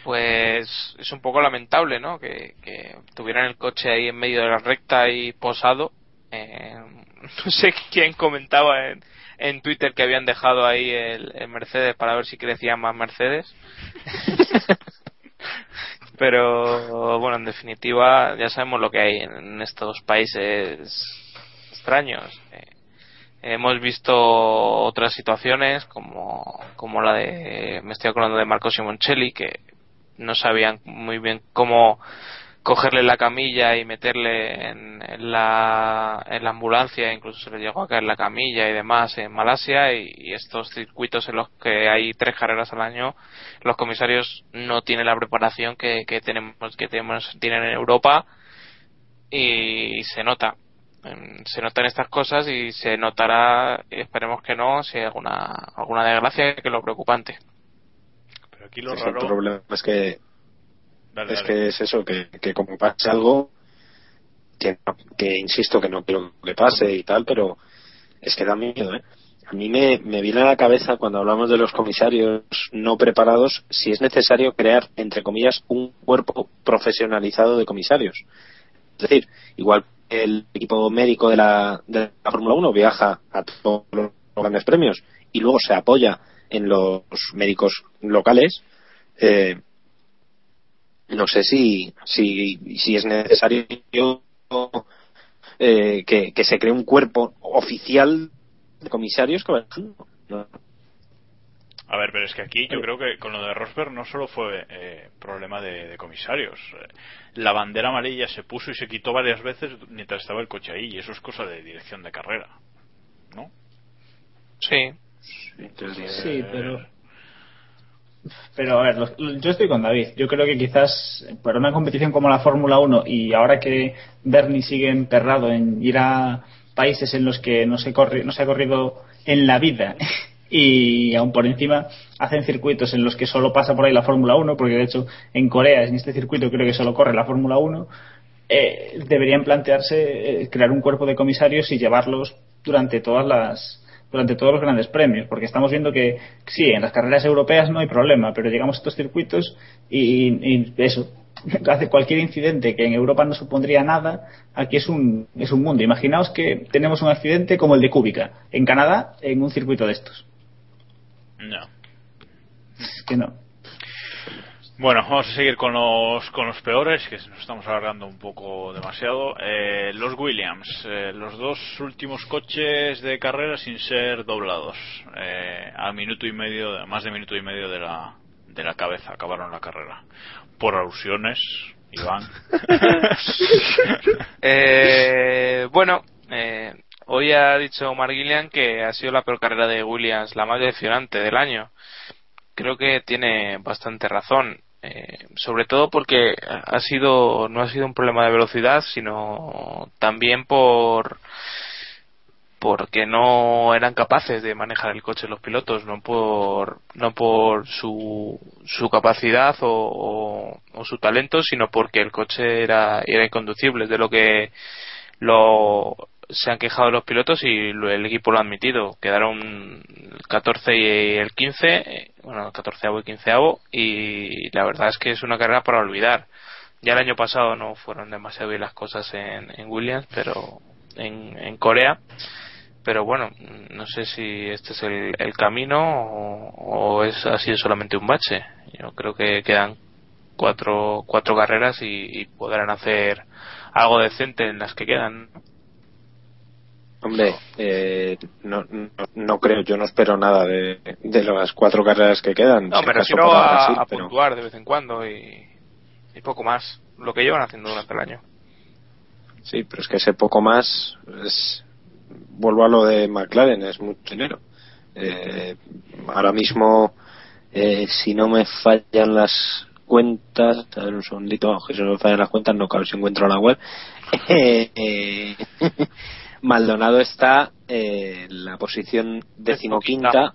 Pues es un poco lamentable, ¿no? Que, que tuvieran el coche ahí en medio de la recta y posado. Eh, [laughs] no sé quién comentaba en, en Twitter que habían dejado ahí el, Mercedes para ver si crecían más Mercedes. [laughs] Pero bueno, en definitiva, ya sabemos lo que hay en estos países extraños. Eh, hemos visto otras situaciones como, como la de, me estoy acordando de Marco Simoncelli, que no sabían muy bien cómo cogerle la camilla y meterle en, en la, en la ambulancia, incluso se le llegó a caer la camilla y demás en Malasia y, y estos circuitos en los que hay tres carreras al año, los comisarios no tienen la preparación que, que tenemos, que tenemos, tienen en Europa y se nota. Se notan estas cosas y se notará, esperemos que no, si hay alguna, alguna desgracia, que es lo preocupante. Pero aquí lo Sí, raro... El problema es que Dale, es dale. que es eso, que, que como pase algo, que, que insisto que no quiero que pase y tal, pero es que da miedo, ¿eh? A mí me, me viene a la cabeza cuando hablamos de los comisarios no preparados, si es necesario crear, entre comillas, un cuerpo profesionalizado de comisarios. Es decir, igual el equipo médico de la, de la Fórmula 1 viaja a todos los grandes premios y luego se apoya en los médicos locales, eh, no sé si, si, si es necesario eh, que, que se cree un cuerpo oficial de comisarios que vayan, ¿no? A ver, pero es que aquí yo creo que con lo de Rosberg no solo fue eh, problema de, de comisarios. La bandera amarilla se puso y se quitó varias veces mientras estaba el coche ahí y eso es cosa de dirección de carrera. ¿No? Sí. Sí, pero. Pero a ver, los- yo estoy con David. Yo creo que quizás para una competición como la Fórmula 1 y ahora que Bernie sigue emperrado en ir a países en los que no se, corre, no se ha corrido en la vida [laughs] y aún por encima hacen circuitos en los que solo pasa por ahí la Fórmula 1, porque de hecho en Corea, en este circuito creo que solo corre la Fórmula 1, eh, deberían plantearse eh, crear un cuerpo de comisarios y llevarlos durante todas las durante todos los grandes premios porque estamos viendo que sí en las carreras europeas no hay problema pero llegamos a estos circuitos y, y eso [laughs] hace cualquier incidente que en Europa no supondría nada aquí es un es un mundo. Imaginaos que tenemos un accidente como el de Cúbica en Canadá en un circuito de estos. No. es que no Bueno, vamos a seguir con los, con los peores, que nos estamos alargando un poco demasiado. Eh, los Williams, eh, los dos últimos coches de carrera sin ser doblados. Eh, a minuto y medio, más de minuto y medio de la, de la cabeza acabaron la carrera. Por alusiones, Iván. [laughs] Eh, bueno, eh, hoy ha dicho Mark Gillian que ha sido la peor carrera de Williams, la más decepcionante del año. Creo que tiene bastante razón, eh, sobre todo porque ha sido no ha sido un problema de velocidad, sino también por porque no eran capaces de manejar el coche los pilotos, no por no por su, su capacidad o, o- su talento, sino porque el coche era era inconducible, de lo que lo se han quejado los pilotos y el equipo lo ha admitido. Quedaron el 14 y el 15, eh, bueno, el 14 y 15 y la verdad es que es una carrera para olvidar. Ya el año pasado no fueron demasiado bien las cosas en, en Williams, pero en, en Corea. Pero bueno, no sé si este es el, el camino o, es ha sido solamente un bache. Yo creo que quedan cuatro, cuatro carreras y podrán hacer algo decente en las que quedan. Hombre, eh, no, no, no creo, yo no espero nada de, de las cuatro carreras que quedan. No, me refiero a, Brasil, a pero- puntuar de vez en cuando y, y poco más. Lo que llevan haciendo durante el año. Sí, pero es que ese poco más es, vuelvo a lo de McLaren, es mucho dinero. Eh, ahora mismo, eh, si no me fallan las cuentas, a ver un segundito, si no me fallan las cuentas, no claro si encuentro la web. [laughs] Maldonado está eh, en la posición decimoquinta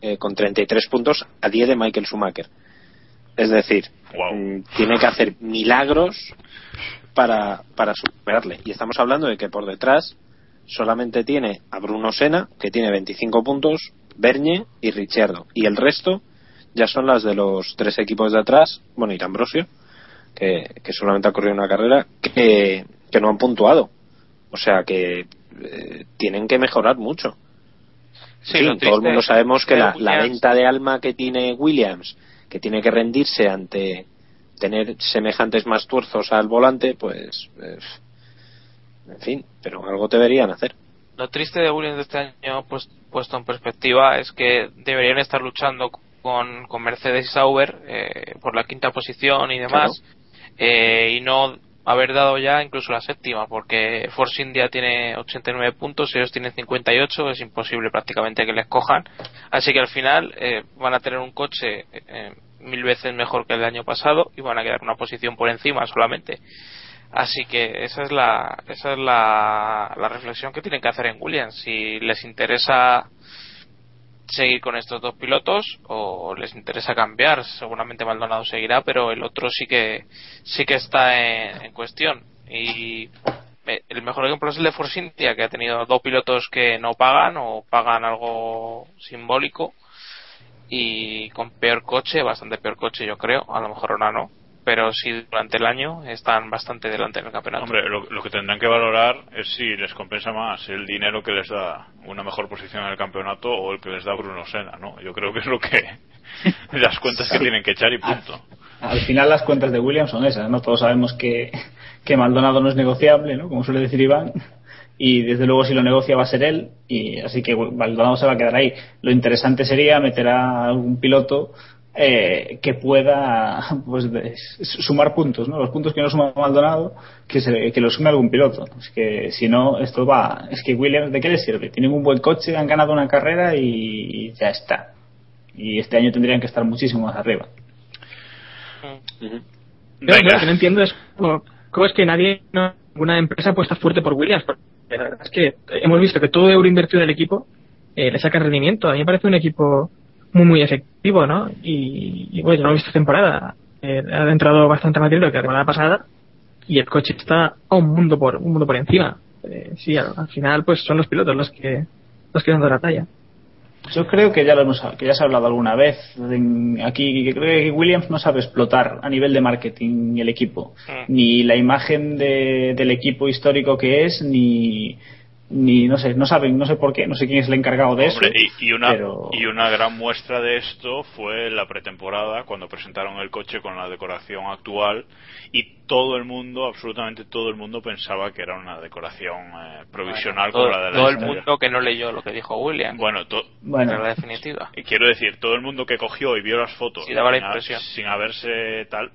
eh, con 33 puntos a 10 de Michael Schumacher. Es decir, mm, tiene que hacer milagros para, para superarle. Y estamos hablando de que por detrás solamente tiene a Bruno Sena, que tiene 25 puntos, Bernie y Ricciardo. Y el resto ya son las de los tres equipos de atrás, bueno, y Ambrosio, que, que solamente ha corrido una carrera, que, que no han puntuado. O sea que eh, tienen que mejorar mucho. Sí, fin, todo el mundo sabemos que la, la venta de alma que tiene Williams, que tiene que rendirse ante tener semejantes más tuerzos al volante, pues, eh, en fin, pero algo deberían hacer. Lo triste de Williams de este año, pues, puesto en perspectiva, es que deberían estar luchando con, con Mercedes y Sauber eh, por la quinta posición y demás, eh, y no haber dado ya incluso la séptima, porque Force India tiene 89 puntos, ellos tienen 58, es imposible prácticamente que les cojan, así que al final eh, van a tener un coche eh, mil veces mejor que el año pasado y van a quedar una posición por encima solamente. Así que esa es la esa es la, la reflexión que tienen que hacer en Williams. Si les interesa seguir con estos dos pilotos o les interesa cambiar, seguramente Maldonado seguirá, pero el otro sí que sí que está en, cuestión. Y eh, el mejor ejemplo es el de Force India, que ha tenido dos pilotos que no pagan o pagan algo simbólico y con peor coche, bastante peor coche yo creo, a lo mejor ahora no, pero sí durante el año están bastante delante en el campeonato. Hombre, lo, lo que tendrán que valorar es si les compensa más el dinero que les da una mejor posición en el campeonato o el que les da Bruno Sena, ¿no? Yo creo que es lo que [laughs] las cuentas que tienen que echar y punto. Al final las cuentas de Williams son esas, ¿no? Todos sabemos que, que Maldonado no es negociable, ¿no? Como suele decir Iván. Y desde luego si lo negocia va a ser él. Y así que Maldonado se va a quedar ahí. Lo interesante sería meter a algún piloto eh, que pueda pues de- sumar puntos, ¿no? Los puntos que no suma Maldonado, que, se, que los sume algún piloto. Es que si no, esto va. Es que Williams, ¿de qué le sirve? Tienen un buen coche, han ganado una carrera y ya está. Y este año tendrían que estar muchísimo más arriba. Yo lo que no entiendo es cómo, cómo es que nadie, no- ninguna empresa apuesta fuerte por Williams. Porque la verdad es que hemos visto que todo euro invertido del equipo eh, le saca rendimiento. A mí me parece un equipo muy, muy efectivo, ¿no? Y, y, bueno, yo lo he visto esta temporada. Eh, ha entrado bastante más dinero que la temporada pasada y el coche está a un mundo por un mundo por encima. Eh, sí, al, al final pues son los pilotos los que los que dan la talla. Yo creo que ya lo hemos, que ya se ha hablado alguna vez en- aquí que creo que Williams no sabe explotar a nivel de marketing el equipo ni la imagen de- del equipo histórico que es ni ni no sé no saben no sé por qué no sé quién es el encargado de Hombre, eso y, y una, pero- y una gran muestra de esto fue la pretemporada, cuando presentaron el coche con la decoración actual y todo el mundo, absolutamente todo el mundo pensaba que era una decoración eh, provisional todo, como la de la todo el historia. mundo que no leyó lo que dijo Williams. Bueno, to- Bueno. la definitiva. Y quiero decir, todo el mundo que cogió y vio las fotos Sí, daba la sin, ha- impresión. sin haberse tal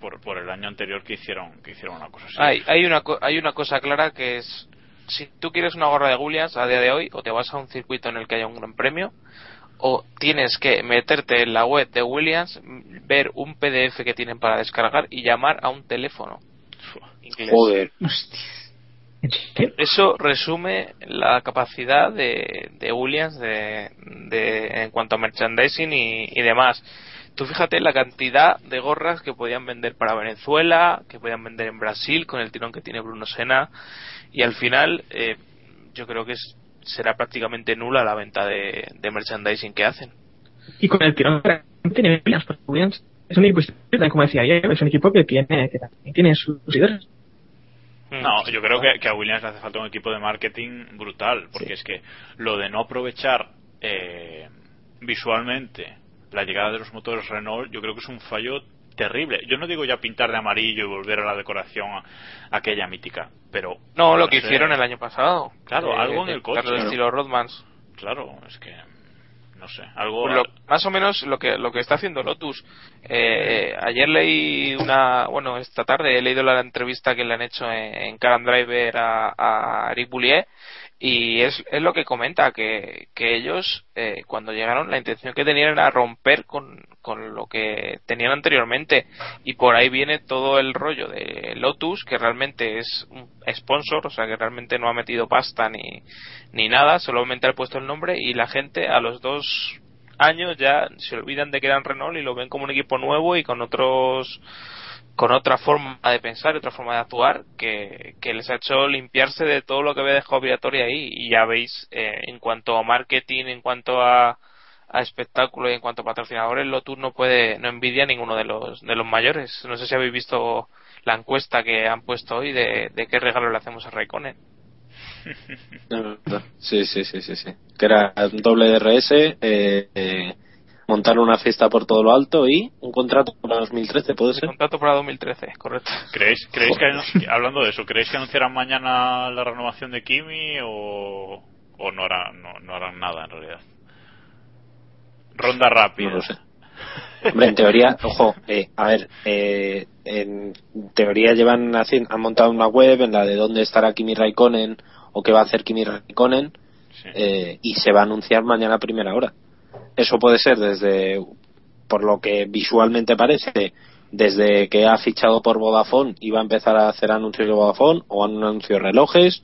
por, por el año anterior que hicieron que hicieron una cosa así. Hay, hay, una, co- hay una cosa clara que es, si tú quieres una gorra de Williams a día de hoy, o te vas a un circuito en el que haya un gran premio, o tienes que meterte en la web de Williams, ver un PDF que tienen para descargar y llamar a un teléfono. inglés. Joder. Eso resume la capacidad de, de Williams de, de- en cuanto a merchandising y, y demás. Tú fíjate la cantidad de gorras que podían vender para Venezuela, que podían vender en Brasil con el tirón que tiene Bruno Sena y al final eh, yo creo que es, será prácticamente nula la venta de, de merchandising que hacen. Y con el tirón que tiene Williams, porque Williams es un equipo, como decía ayer, es un equipo que tiene, que también tiene sus seguidores. Mm. No, yo creo que, que a Williams le hace falta un equipo de marketing brutal, porque es que lo de no aprovechar eh, visualmente la llegada de los motores Renault, yo creo que es un fallo terrible. Yo no digo ya pintar de amarillo y volver a la decoración a- aquella mítica, pero No, lo que hicieron el año pasado. Claro, Eh, algo en el coche. ¿no? estilo Rodmans. Claro, es que no sé, algo Pues lo- más o menos lo que lo que está haciendo Lotus. Eh, ayer leí una, bueno, esta tarde he leído la entrevista que le han hecho en, en Car and Driver a, a Eric Boulier y es, es lo que comenta que, que ellos eh, cuando llegaron la intención que tenían era romper con, con lo que tenían anteriormente. Y por ahí viene todo el rollo de Lotus que realmente es un sponsor o sea que realmente no ha metido pasta ni, ni nada solamente ha puesto el nombre. Y la gente a los dos años ya se olvidan de que eran Renault y lo ven como un equipo nuevo y con otros con otra forma de pensar otra forma de actuar que, que les ha hecho limpiarse de todo lo que había dejado obligatorio ahí. Y ya veis eh, en cuanto a marketing en cuanto a, a espectáculo y en cuanto a patrocinadores Lotus no puede no envidia a ninguno de los de los mayores. No sé si habéis visto la encuesta que han puesto hoy de, de qué regalo le hacemos a Raikkonen. [laughs] Sí, sí, sí, sí, sí. Que era un doble DRS, eh, eh, montar una fiesta por todo lo alto y un contrato para 2013, ¿puede ser? contrato para 2013 correcto ¿Creéis, creéis que, hablando de eso, ¿creéis que anunciarán mañana la renovación de Kimi o, o no, harán, no, no harán nada en realidad? Ronda rápida. No lo sé. Hombre, en teoría, ojo, eh, a ver, eh, en teoría llevan han montado una web en la de dónde estará Kimi Raikkonen o qué va a hacer Kimi Raikkonen eh, y se va a anunciar mañana a primera hora. Eso puede ser desde, por lo que visualmente parece, desde que ha fichado por Vodafone y va a empezar a hacer anuncios de Vodafone o un anuncio de relojes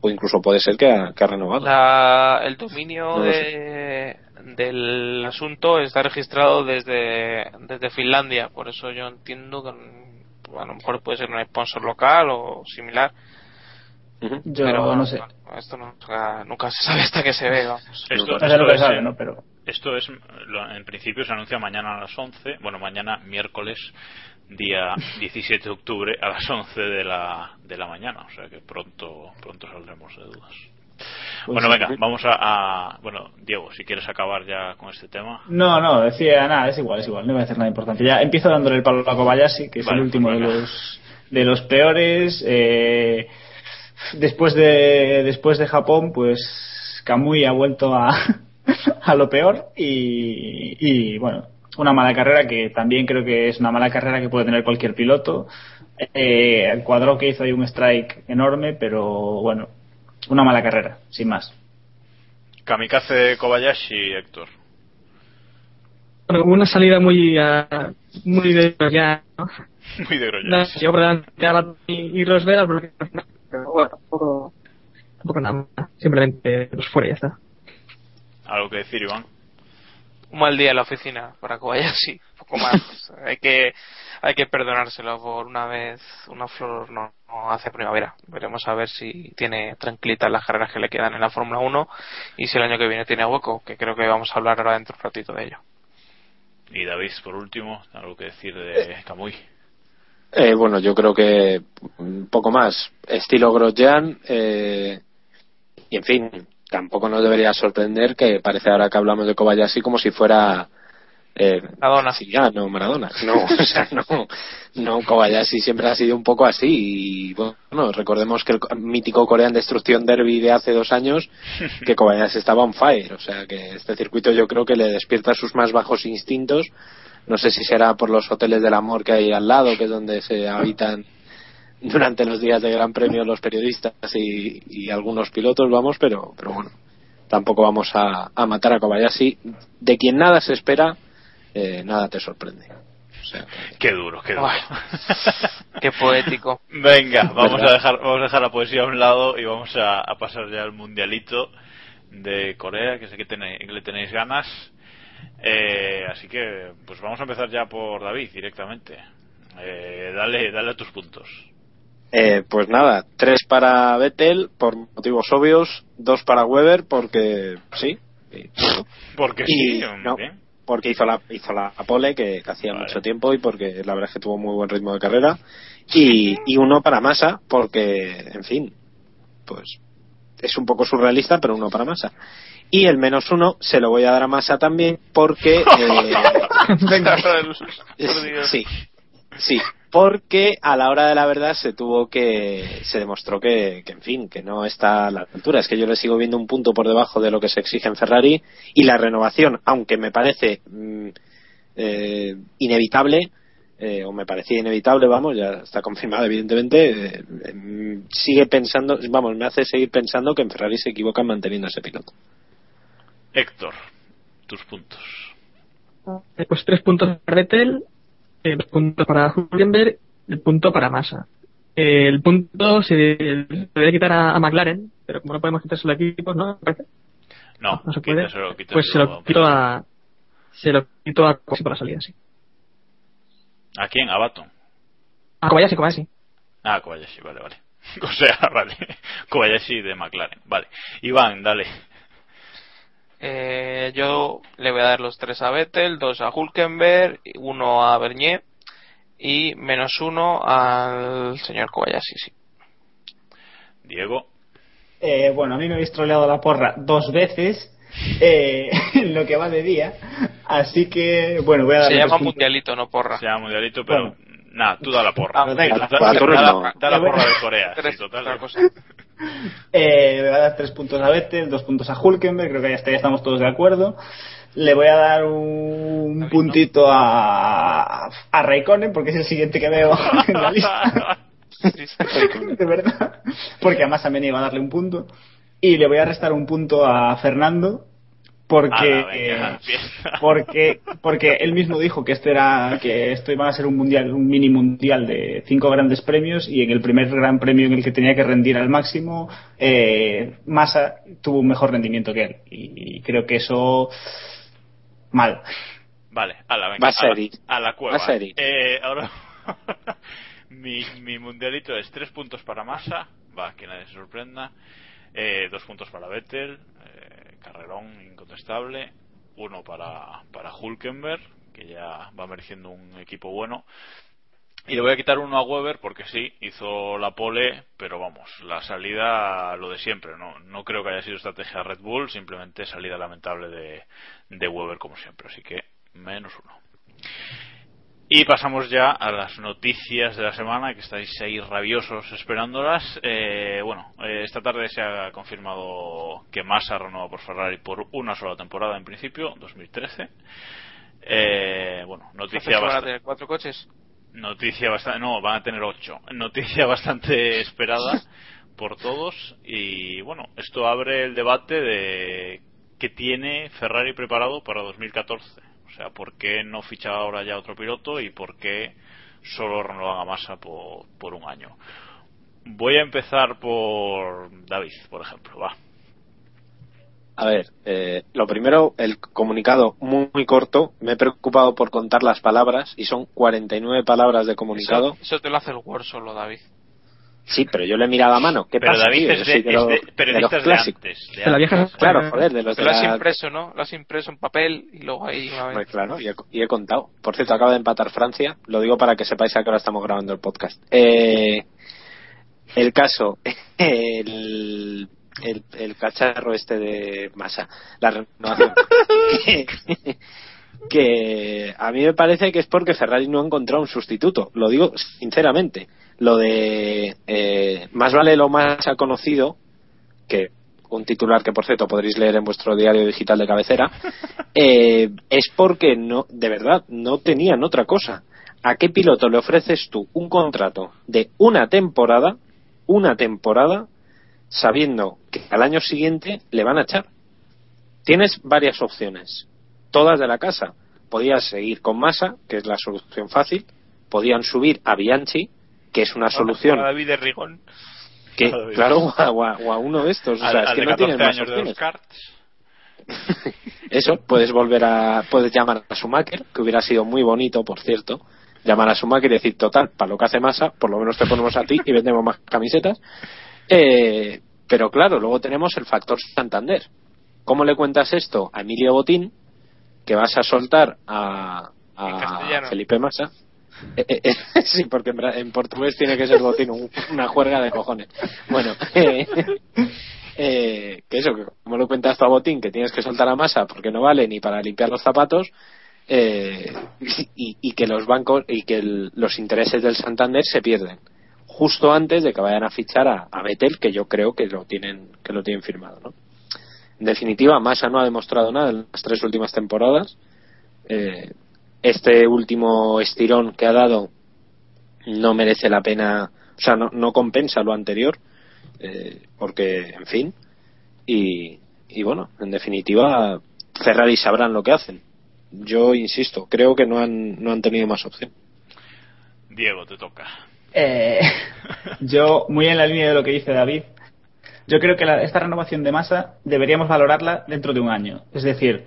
o incluso puede ser que ha, que ha renovado. La- el dominio No lo de, del asunto está registrado desde, desde Finlandia, por eso yo entiendo que a lo mejor puede ser un sponsor local o similar. Yo pero no sé. bueno, esto nunca, nunca se sabe hasta que se ve. Vamos. Esto, sé lo que es, sabe, ¿no? Pero esto es, en principio se anuncia mañana a las 11, bueno, mañana miércoles, día [laughs] 17 de octubre a las 11 de la, de la mañana, o sea que pronto, pronto saldremos de dudas. bueno, venga, vamos a, a- Bueno, Diego, si quieres acabar ya con este tema. No, no, decía nada, es igual, es igual, no iba a decir nada importante. Ya empiezo dándole el palo a Kobayashi, que es Vale, el último pues de los de los peores. eh, después de después de Japón, pues Kamui ha vuelto a, [laughs] a lo peor y, y bueno, una mala carrera que también creo que es una mala carrera que puede tener cualquier piloto. Eh, el cuadro que hizo hay un strike enorme, pero bueno, una mala carrera, sin más. Kamikaze Kobayashi, Héctor. Bueno, hubo una salida muy, ah, muy de ya, ¿no? [laughs] Muy de Llegó por delante a Alat y, y Rosberg, porque- pero bueno, tampoco, tampoco nada más. Simplemente pues fuera y ya está. ¿Algo que decir, Iván? Un mal día en la oficina para Kobayashi, poco más. [laughs] hay que hay que perdonárselo por una vez una flor no, no hace primavera. Veremos a ver si tiene tranquilitas las carreras que le quedan en la Fórmula 1 y si el año que viene tiene hueco, que creo que vamos a hablar ahora dentro de un ratito de ello. Y David, por último, algo que decir de Kamui. Eh, bueno, yo creo que un poco más estilo Grosjean eh, y en fin, tampoco nos debería sorprender que parece ahora que hablamos de Kobayashi como si fuera eh, Maradona. sí, ya, no Maradona, no, [laughs] o sea, no, no Kobayashi siempre ha sido un poco así y bueno, recordemos que el co- mítico Korean Destrucción Derby de hace dos años [laughs] que Kobayashi estaba on fire, o sea que este circuito yo creo que le despierta sus más bajos instintos no sé si será por los hoteles del amor que hay al lado, que es donde se habitan durante los días de Gran Premio los periodistas y, y algunos pilotos, vamos, pero, pero bueno, tampoco vamos a, a matar a Kobayashi. De quien nada se espera, eh, nada te sorprende. O sea, Qué duro, qué duro. [laughs] Qué poético. Venga, vamos ¿Verdad? a dejar, vamos a dejar la poesía a un lado y vamos a, a pasar ya al mundialito de Corea, que sé que, tenéis, que le tenéis ganas. Eh, así que, pues vamos a empezar ya por David directamente. Eh, dale, dale a tus puntos. Eh, pues nada, tres para Vettel por motivos obvios, dos para Weber porque sí. Porque y sí, no, porque hizo la hizo la pole que, que hacía Vale. mucho tiempo y porque la verdad es que tuvo muy buen ritmo de carrera y, y uno para Massa porque en fin pues es un poco surrealista pero uno para Massa y el menos uno se lo voy a dar a Massa también porque [laughs] eh, Venga. [laughs] sí sí porque a la hora de la verdad se tuvo que se demostró que, que en fin que no está a la altura es que yo le sigo viendo un punto por debajo de lo que se exige en Ferrari y la renovación aunque me parece mm, eh, inevitable eh, o me parecía inevitable vamos ya está confirmado evidentemente eh, eh, sigue pensando vamos me hace seguir pensando que en Ferrari se equivocan manteniendo ese piloto Héctor, tus puntos. Eh, Pues tres puntos para Vettel, eh, dos puntos para Hulkenberg, el punto para Massa. Eh, el punto se se debe quitar a, a McLaren, pero como no podemos quitárselo a equipos, ¿no? No, no se puede. quítaselo, quítaselo. Pues se lo quito a. Se lo quito a Kobayashi por la salida, sí. ¿A quién? A Baton. A Kobayashi, Kobayashi. Ah, Kobayashi, vale, vale. [laughs] O sea, vale. [laughs] Kobayashi de McLaren, vale. Iván, dale. Eh, yo le voy a dar los tres a Vettel, dos a Hulkenberg, uno a Bernier y menos uno al señor Kobayashi, sí. Diego. Eh, bueno, a mí me habéis troleado la porra dos veces eh, [laughs] en lo que va de día. Así que, bueno, voy a dar Se llama mundialito, no porra. Se llama mundialito, pero nada, tú da la porra. Ah, venga, da, a da- la porra de Corea. Tres, sí, total. Eh, le voy a dar tres puntos a Vettel, dos puntos a Hulkenberg, creo que ya, está- ya estamos todos de acuerdo. Le voy a dar un puntito a, a Raikkonen, porque es el siguiente que veo [laughs] en la lista. [laughs] de verdad. Porque además también iba a darle un punto. Y le voy a restar un punto a Fernando, porque venga, eh, [laughs] porque porque él mismo dijo que este era que esto iba a ser un mundial un mini mundial de cinco grandes premios y en el primer gran premio en el que tenía que rendir al máximo eh, Massa tuvo un mejor rendimiento que él y creo que eso mal Vale, venga. A ser a, la, ir. a la cueva. Va a ser ir. Eh, ahora, [laughs] mi, mi mundialito es tres puntos para Massa, va, que nadie se sorprenda. Eh, dos puntos para Vettel, carrerón incontestable. Uno para, para Hulkenberg, que ya va mereciendo un equipo bueno. Y le voy a quitar uno a Weber porque sí, hizo la pole, pero vamos, la salida lo de siempre. No, no creo que haya sido estrategia Red Bull, simplemente salida lamentable de, de Weber como siempre. Así que menos uno. Y pasamos ya a las noticias de la semana, que estáis ahí rabiosos esperándolas. Eh, bueno, eh, esta tarde se ha confirmado que Massa renueva por Ferrari por una sola temporada en principio, 2013. Eh, bueno, noticia Entonces, ¿van a bastante... tener cuatro coches? Noticia bastante, no, van a tener ocho. Noticia [laughs] bastante esperada por todos y bueno, esto abre el debate de qué tiene Ferrari preparado para 2014. O sea, ¿por qué no ficha ahora ya otro piloto y por qué solo renovan a Massa por, por un año? Voy a empezar por David, por ejemplo, va. A ver, eh, lo primero, el comunicado muy, muy corto. Me he preocupado por contar las palabras y son 49 palabras de comunicado. Eso, eso te lo hace el Word solo, David. Sí, pero yo le he mirado a mano. ¿Qué Pero pasa, David tío? es de, soy de es los- de de los periodistas de, clásicos. antes. De la vieja Claro, joder, de los de Lo has la- impreso, ¿no? Lo has impreso en papel y luego ahí una claro, y he, y he contado. Por cierto, acaba de empatar Francia. Lo digo para que sepáis a qué hora estamos grabando el podcast. Eh, el caso, [laughs] el, el, el cacharro este de masa, la renovación. [laughs] que a mí me parece que es porque Ferrari no ha encontrado un sustituto. Lo digo sinceramente. Lo de eh, más vale lo más ha conocido que un titular que por cierto podréis leer en vuestro diario digital de cabecera, [laughs] eh, es porque no, de verdad, no tenían otra cosa. ¿A qué piloto le ofreces tú un contrato de una temporada, una temporada, sabiendo que al año siguiente le van a echar? Tienes varias opciones, todas de la casa. Podías seguir con Massa, que es la solución fácil, podían subir a Bianchi, que es una solución A David de Rigón. que, claro, o a, o uno de estos, o Al- sea, es al que no 14 tienes más años de los opciones. [laughs] Eso, puedes volver a, puedes llamar a Schumacher, que hubiera sido muy bonito, por cierto, llamar a Schumacher y decir, total, para lo que hace masa, por lo menos te ponemos a ti y vendemos más camisetas. Eh, pero claro, luego tenemos el factor Santander. ¿Cómo le cuentas esto a Emilio Botín, que vas a soltar a, a. Felipe Massa? Eh, eh, eh, [laughs] sí, porque en, portugués tiene que ser Botín un- una juerga de cojones. Bueno, eh, que eso, que como lo cuentas tú a Botín, que tienes que soltar a Massa porque no vale ni para limpiar los zapatos, eh, y, que los bancos y que el- los intereses del Santander se pierden justo antes de que vayan a fichar a, a Vettel que yo creo que lo tienen que lo tienen firmado ¿no? en definitiva Massa no ha demostrado nada en las tres últimas temporadas Eh, este último estirón que ha dado no merece la pena o sea no, no compensa lo anterior eh, porque en fin y, y bueno en definitiva Ferrari sabrán lo que hacen yo insisto creo que no han no han tenido más opción Diego, te toca. Eh, [laughs] yo, muy en la línea de lo que dice David, yo creo que la- esta renovación de masa deberíamos valorarla dentro de un año. Es decir,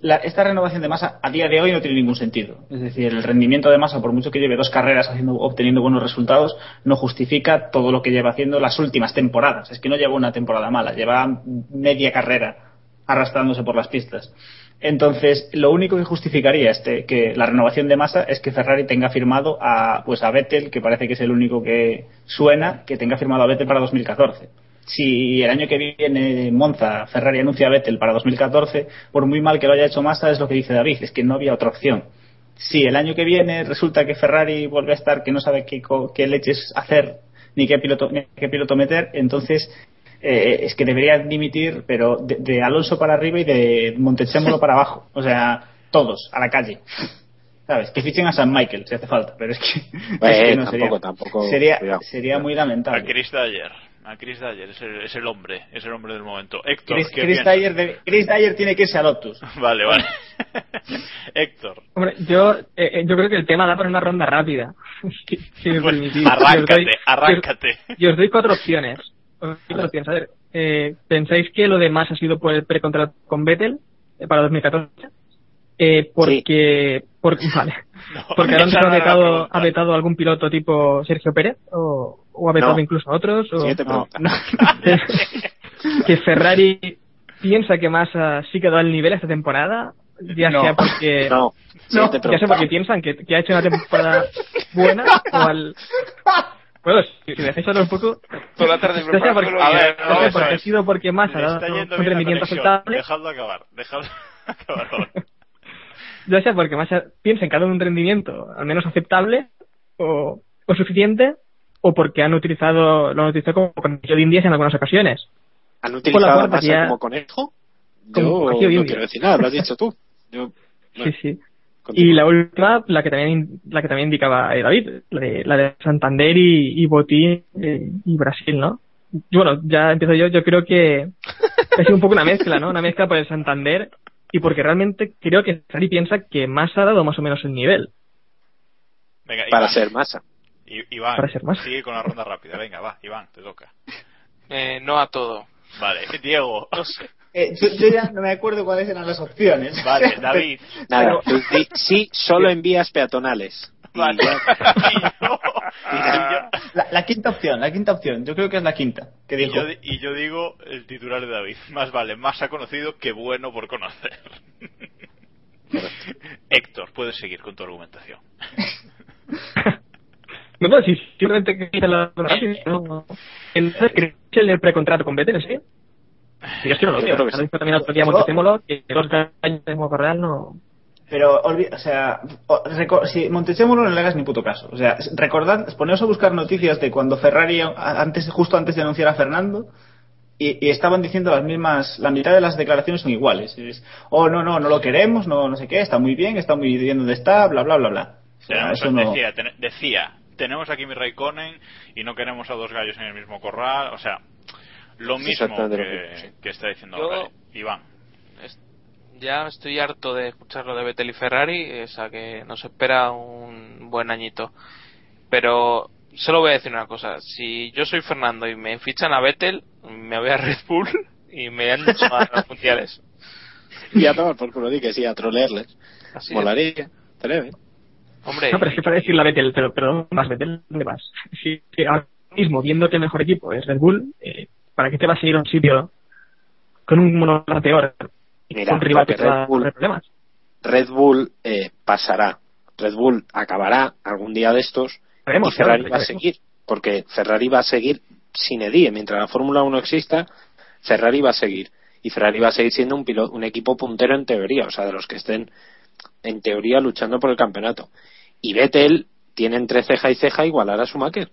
la- esta renovación de masa a día de hoy no tiene ningún sentido. Es decir, el rendimiento de masa, por mucho que lleve dos carreras haciendo, obteniendo buenos resultados, no justifica todo lo que lleva haciendo las últimas temporadas. Es que no lleva una temporada mala, lleva media carrera arrastrándose por las pistas. Entonces, lo único que justificaría este, que la renovación de masa es que Ferrari tenga firmado a, pues a Vettel, que parece que es el único que suena, que tenga firmado a Vettel para 2014. Si el año que viene Monza Ferrari anuncia a Vettel para 2014, por muy mal que lo haya hecho Massa, es lo que dice David, es que no había otra opción. Si el año que viene resulta que Ferrari vuelve a estar que no sabe qué, co- qué leches hacer ni qué piloto, ni qué piloto meter, entonces eh, es que debería dimitir, pero de, de Alonso para arriba y de Montechémolo para abajo. O sea, todos, a la calle. ¿Sabes? Que fichen a San Michael si hace falta, pero es que, [laughs] es Eh, que no sería, tampoco, tampoco, sería, sería muy A lamentable. Chris Dyer. A Chris Dyer es el, es el hombre, es el hombre del momento. Héctor, Chris, ¿qué Chris? Dyer debe- Chris Dyer tiene que irse a Lotus. [laughs] Vale, vale. [laughs] Héctor, Hombre, yo, eh, eh, yo creo que el tema da para una ronda rápida. [laughs] Si- me pues, permitís. arráncate, Y os doy- arráncate. Y os doy cuatro opciones. Os doy cuatro opciones. A ver, eh, ¿pensáis que lo demás ha sido por el precontrato con Vettel eh, para 2014? Eh, porque, porque, vale. [laughs] porque esa Alonso no ha vetado, ha vetado a algún piloto tipo Sergio Pérez o, o ha vetado No. incluso a otros. O, Siguiente pregunta. [laughs] [laughs] que Ferrari piensa que Massa sí quedó al nivel esta temporada, ya No. sea porque no. Ya sea porque piensan que, que ha hecho una temporada buena o al bueno, si, dejáis hablar un poco Toda la tarde ya sea porque, A ver, ya sea porque ha sido porque Massa ha está dado un rendimiento aceptable. Dejadlo acabar, dejadlo acabar. Ya sea porque Massa piensa en que ha dado un rendimiento al menos aceptable o, o suficiente o porque han utilizado lo han utilizado como conejillo de indias en algunas ocasiones ¿Han utilizado la cuarta ya- como conejo? Como Yo no quiero decir nada, lo has dicho tú. Yo, sí sí continúa. Y la última, la que también, la que también indicaba David, la de, la de Santander y, y Botín eh, y Brasil, ¿no? Bueno, ya empiezo yo, yo creo que [laughs] ha sido un poco una mezcla, ¿no? Una mezcla por el Santander y porque realmente creo que Ferrari piensa que más ha dado más o menos el nivel. Venga, para Iván, ser masa. I- Iván, para ser más. sigue con la ronda rápida. Venga, va, Iván, te toca. [laughs] Eh, no a todo. Vale, [laughs] Diego. No sé. Eh, yo, yo ya no me acuerdo cuáles eran las opciones. [laughs] Vale, David. Nada, sí, solo en vías peatonales. Y Vale. ya- Y yo- y yo- La, la quinta opción, la quinta opción. Yo creo que es la quinta que Y dijo. yo, di- y yo digo el titular de David. [laughs] Más vale, más ha conocido que bueno por conocer. Héctor, puedes seguir con tu argumentación. [laughs] No, no, si simplemente que hice la no. Entonces, ¿crees que el precontrato con Vettel, sí? [laughs] Sí, es que no lo Yo veo. sí. Mismo también otro día Montechémolo, que dos años de modo real no... Pero, o sea, si Montechémolo no le hagas ni puto caso. O sea, recordad, poneos a buscar noticias de cuando Ferrari, antes, justo antes de anunciar a Fernando, y, y estaban diciendo las mismas, la mitad de las declaraciones son iguales. Es, oh, no, no, no lo queremos, no, no sé qué, está muy bien, está muy bien donde está, bla, bla, bla, bla. O sea, Tenemos- eso no... decía, ten- decía, tenemos aquí mi Raikkonen y no queremos a dos gallos en el mismo corral. O sea, lo mismo que, que está diciendo Yo- ahora Iván. Es- Ya estoy harto de escuchar lo de Vettel y Ferrari, o sea que nos espera un buen añito. Pero solo voy a decir una cosa: si yo soy Fernando y me fichan a Vettel, me voy a Red Bull y me han hecho a los [laughs] mundiales. Y a tomar por culo, di que sí, a trolearles. Así. Molaría. Bien. Hombre, No, pero es que para decirle a Vettel, pero, pero ¿dónde vas, Vettel? ¿Dónde vas? Si si ahora mismo, viendo que el mejor equipo es Red Bull, eh, ¿para qué te vas a ir a un sitio con un monoplaza peor? Mira, un rival que va Red a Bull- problemas. Red Bull eh, pasará. Red Bull acabará algún día de estos Veremos, y Ferrari va a seguir. Porque Ferrari va a seguir sin Edie. Mientras la Fórmula 1 exista, Ferrari va a seguir. Y Ferrari va a seguir siendo un, pilo- un equipo puntero en teoría, o sea, de los que estén en teoría luchando por el campeonato. Y Vettel tiene entre ceja y ceja igualar a Schumacher.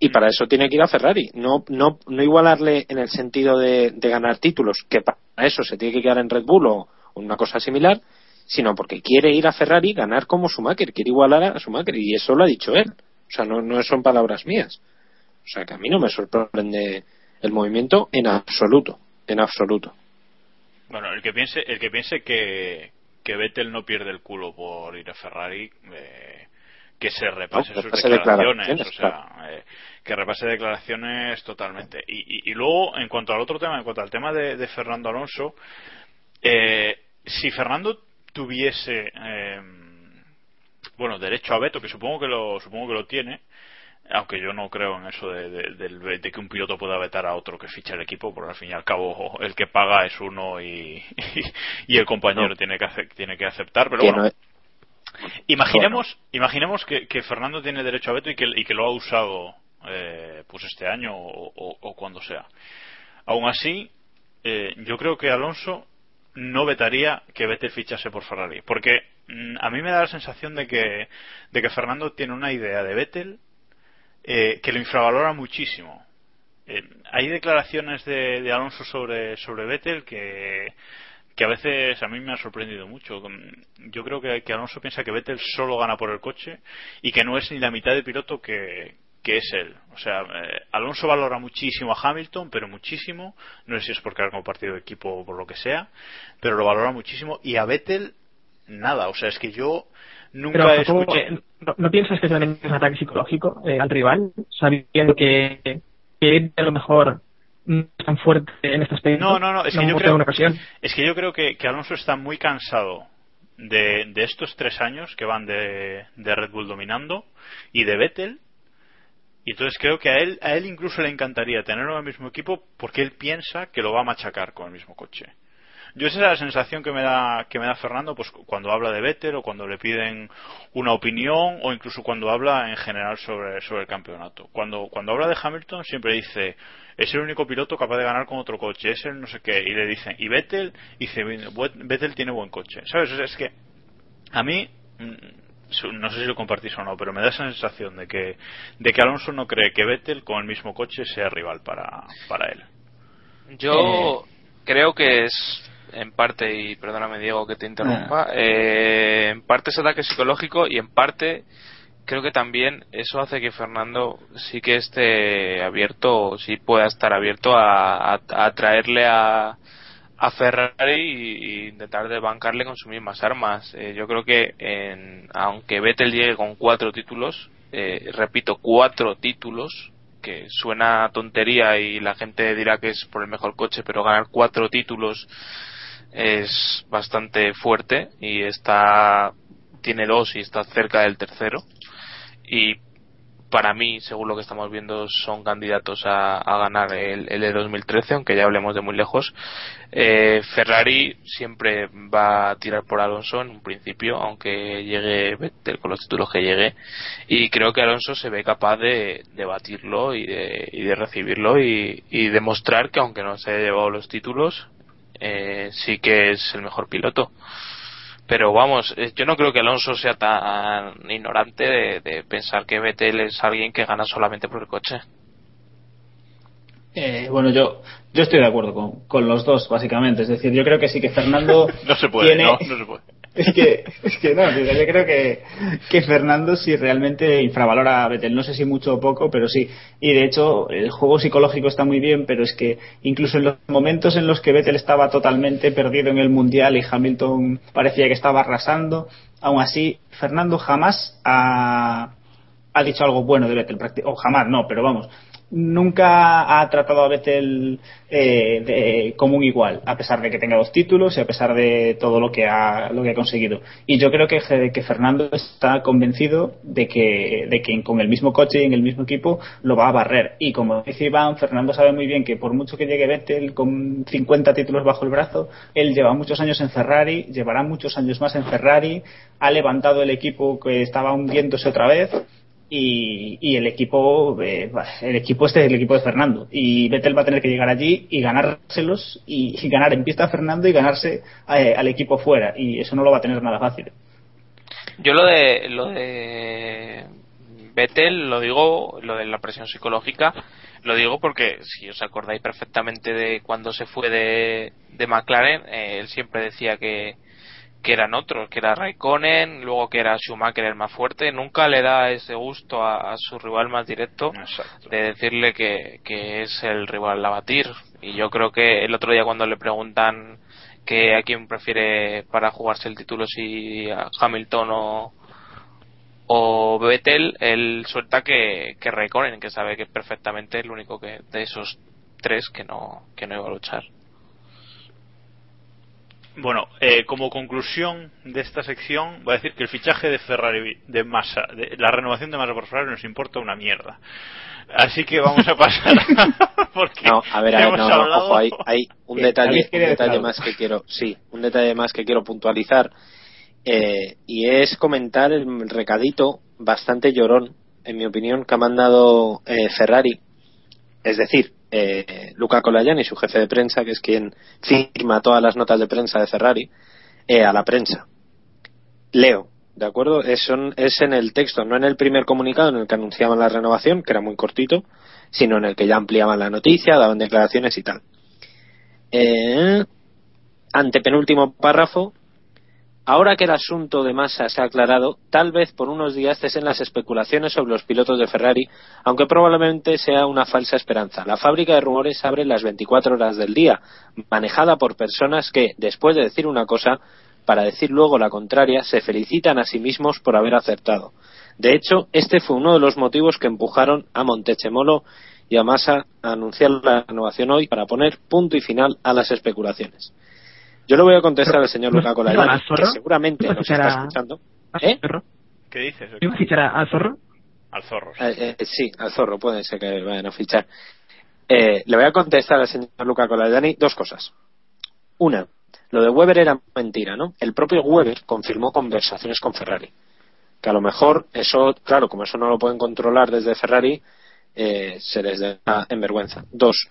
Y para eso tiene que ir a Ferrari. No, no, no igualarle en el sentido de, ganar títulos, que para eso se tiene que quedar en Red Bull o, o una cosa similar, sino porque quiere ir a Ferrari ganar como Schumacher, quiere igualar a Schumacher. Y eso lo ha dicho él. O sea, no, no son palabras mías. O sea, que a mí no me sorprende el movimiento en absoluto. En absoluto. Bueno, el que piense, el que piense que, que Vettel no pierde el culo por ir a Ferrari, eh, que se repase No, sus repase declaraciones, declaraciones, o sea, eh, que repase declaraciones totalmente. Y, y, y luego, en cuanto al otro tema, en cuanto al tema de, de Fernando Alonso, eh, si Fernando tuviese, eh, bueno, derecho a veto, que supongo que lo, supongo que lo tiene, aunque yo no creo en eso de, que un piloto pueda vetar a otro que ficha el equipo, porque al fin y al cabo el que paga es uno y, [laughs] y, el compañero No. tiene, que tiene que aceptar, pero Que bueno, no es- imaginemos, imaginemos que, que Fernando tiene derecho a veto y que, y que lo ha usado eh, pues este año o, o- o cuando sea. Aún así, eh, yo creo que Alonso no vetaría que Vettel fichase por Ferrari, porque mm, a mí me da la sensación de que, de que Fernando tiene una idea de Vettel eh, que lo infravalora muchísimo. Eh, hay declaraciones de, de Alonso sobre, sobre Vettel que, que a veces a mí me ha sorprendido mucho. Yo creo que, que Alonso piensa que Vettel solo gana por el coche y que no es ni la mitad de piloto que, que es él. O sea, eh, Alonso valora muchísimo a Hamilton, pero muchísimo. No sé si es porque ha compartido equipo o por lo que sea, pero lo valora muchísimo. Y a Vettel, nada. O sea, es que yo nunca Pero he escuchado. eh, ¿no, no piensas que es un ataque psicológico eh, al rival, sabiendo que, que a lo mejor no es tan fuerte en este aspecto? No, no, no, es que yo creo, es que yo creo que, que Alonso está muy cansado de, de estos tres años que van de, de Red Bull dominando y de Vettel. Y entonces creo que a él, a él incluso le encantaría tenerlo en el mismo equipo porque él piensa que lo va a machacar con el mismo coche. Yo esa es la sensación que me da que me da Fernando pues cuando habla de Vettel o cuando le piden una opinión o incluso cuando habla en general sobre, sobre el campeonato. Cuando cuando habla de Hamilton siempre dice es el único piloto capaz de ganar con otro coche, es el no sé qué y le dicen y Vettel dice Vettel tiene buen coche, ¿sabes? O sea, es que a mí mm, no sé si lo compartís o no, pero me da esa sensación de que de que Alonso no cree que Vettel con el mismo coche sea rival para para él. Yo creo que es en parte, y perdóname Diego que te interrumpa, eh, en parte es ataque psicológico y en parte creo que también eso hace que Fernando sí que esté abierto, sí pueda estar abierto a, a, a traerle a, a Ferrari y, y intentar de bancarle con sus mismas armas. Eh, yo creo que en- aunque Vettel llegue con cuatro títulos, eh, repito, cuatro títulos, que suena tontería y la gente dirá que es por el mejor coche, pero ganar cuatro títulos es bastante fuerte y está tiene dos y está cerca del tercero y para mí, según lo que estamos viendo, son candidatos a, a ganar el, el de 2013, aunque ya hablemos de muy lejos. Eh, Ferrari siempre va a tirar por Alonso en un principio, aunque llegue Vettel con los títulos que llegue. Y creo que Alonso se ve capaz de, de batirlo y de, y de recibirlo y, y demostrar que, aunque no se haya llevado los títulos, eh, sí que es el mejor piloto. Pero vamos, eh, yo no creo que Alonso sea tan ignorante de, de pensar que Vettel es alguien que gana solamente por el coche. Eh, bueno, yo, yo estoy de acuerdo con, con los dos, básicamente. Es decir, yo creo que sí que Fernando. [laughs] No se puede, tiene- no, no se puede. Es que, es que no, yo creo que, que Fernando sí realmente infravalora a Vettel. No sé si mucho o poco, pero sí. Y de hecho, el juego psicológico está muy bien, pero es que incluso en los momentos en los que Vettel estaba totalmente perdido en el mundial y Hamilton parecía que estaba arrasando, aún así, Fernando jamás ha, ha dicho algo bueno de Vettel. O jamás, no, pero vamos. Nunca ha tratado a Vettel eh, de, como un igual, a pesar de que tenga dos títulos y a pesar de todo lo que ha, lo que ha conseguido. Y yo creo que, que Fernando está convencido de que, de que con el mismo coche y en el mismo equipo lo va a barrer. Y como dice Iván, Fernando sabe muy bien que por mucho que llegue Vettel con 50 títulos bajo el brazo, él lleva muchos años en Ferrari, llevará muchos años más en Ferrari, ha levantado el equipo que estaba hundiéndose otra vez y, y el equipo eh, el equipo este es el equipo de Fernando. Y Vettel va a tener que llegar allí y ganárselos y, ganar en pista a Fernando y ganarse eh, al equipo fuera. Y eso no lo va a tener nada fácil. Yo lo de lo de Vettel lo digo lo de la presión psicológica lo digo porque si os acordáis perfectamente de cuando se fue de, de McLaren eh, él siempre decía que que eran otros, que era Raikkonen, luego que era Schumacher el más fuerte, nunca le da ese gusto a, a su rival más directo de decirle que, que, es el rival a batir. Y yo creo que el otro día cuando le preguntan que a quién prefiere para jugarse el título, si a Hamilton o, o Vettel, él suelta que, que Raikkonen, que sabe que perfectamente es el único que de esos tres que no, que no iba a luchar. Bueno, eh, como conclusión de esta sección, voy a decir que el fichaje de Ferrari de Massa, de, la renovación de Massa por Ferrari nos importa una mierda. Así que vamos a pasar. [laughs] porque no, a ver, a ver, no, no, hablado- ojo, hay, hay un detalle, ¿Alguien un detalle más que quiero, sí, un detalle más que quiero puntualizar eh, y es comentar el recadito bastante llorón, en mi opinión, que ha mandado eh, Ferrari, es decir, eh, Luca Colagiani, su jefe de prensa, que es quien firma todas las notas de prensa de Ferrari, eh, a la prensa. Leo, ¿de acuerdo? Es, es en el texto, no en el primer comunicado en el que anunciaban la renovación, que era muy cortito, sino en el que ya ampliaban la noticia, daban declaraciones y tal. Eh, antepenúltimo párrafo. Ahora que el asunto de masa se ha aclarado, tal vez por unos días cesen las especulaciones sobre los pilotos de Ferrari, aunque probablemente sea una falsa esperanza. La fábrica de rumores abre las 24 horas del día, manejada por personas que, después de decir una cosa, para decir luego la contraria, se felicitan a sí mismos por haber acertado. De hecho, este fue uno de los motivos que empujaron a Montechemolo y a Massa a anunciar la renovación hoy para poner punto y final a las especulaciones. Yo le voy a contestar al señor ¿No- Luca a que Zorro? seguramente ¿No nos está escuchando. ¿A ¿Eh? ¿Qué dices? ¿Iba a fichar a, a Zorro? Al zorro. sí. Eh, eh, sí, al zorro, puede ser que vayan a fichar. Eh, le voy a contestar al señor Luca Colagiani dos cosas. Una, lo de Weber era mentira, ¿no? El propio Weber confirmó conversaciones con Ferrari. Que a lo mejor eso, claro, como eso no lo pueden controlar desde Ferrari, eh, se les da en vergüenza. Dos,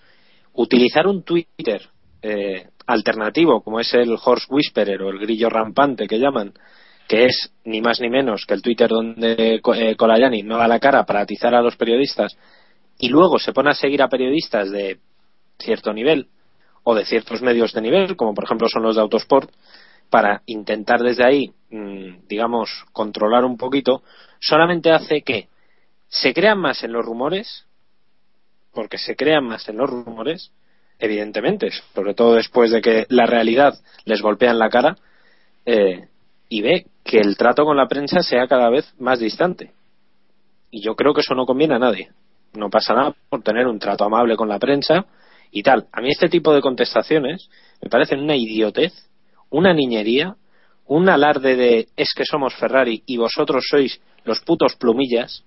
utilizar un Twitter eh, alternativo como es el Horse Whisperer o el grillo rampante que llaman, que es ni más ni menos que el Twitter donde eh, Colagiani no da la cara para atizar a los periodistas y luego se pone a seguir a periodistas de cierto nivel o de ciertos medios de nivel, como por ejemplo son los de Autosport, para intentar desde ahí, mm, digamos, controlar un poquito, solamente hace que se crean más en los rumores, porque se crean más en los rumores, evidentemente, sobre todo después de que la realidad les golpea en la cara, eh, y ve que el trato con la prensa sea cada vez más distante. Y yo creo que eso no conviene a nadie. No pasa nada por tener un trato amable con la prensa y tal. A mí este tipo de contestaciones me parecen una idiotez, una niñería, un alarde de es que somos Ferrari y vosotros sois los putos plumillas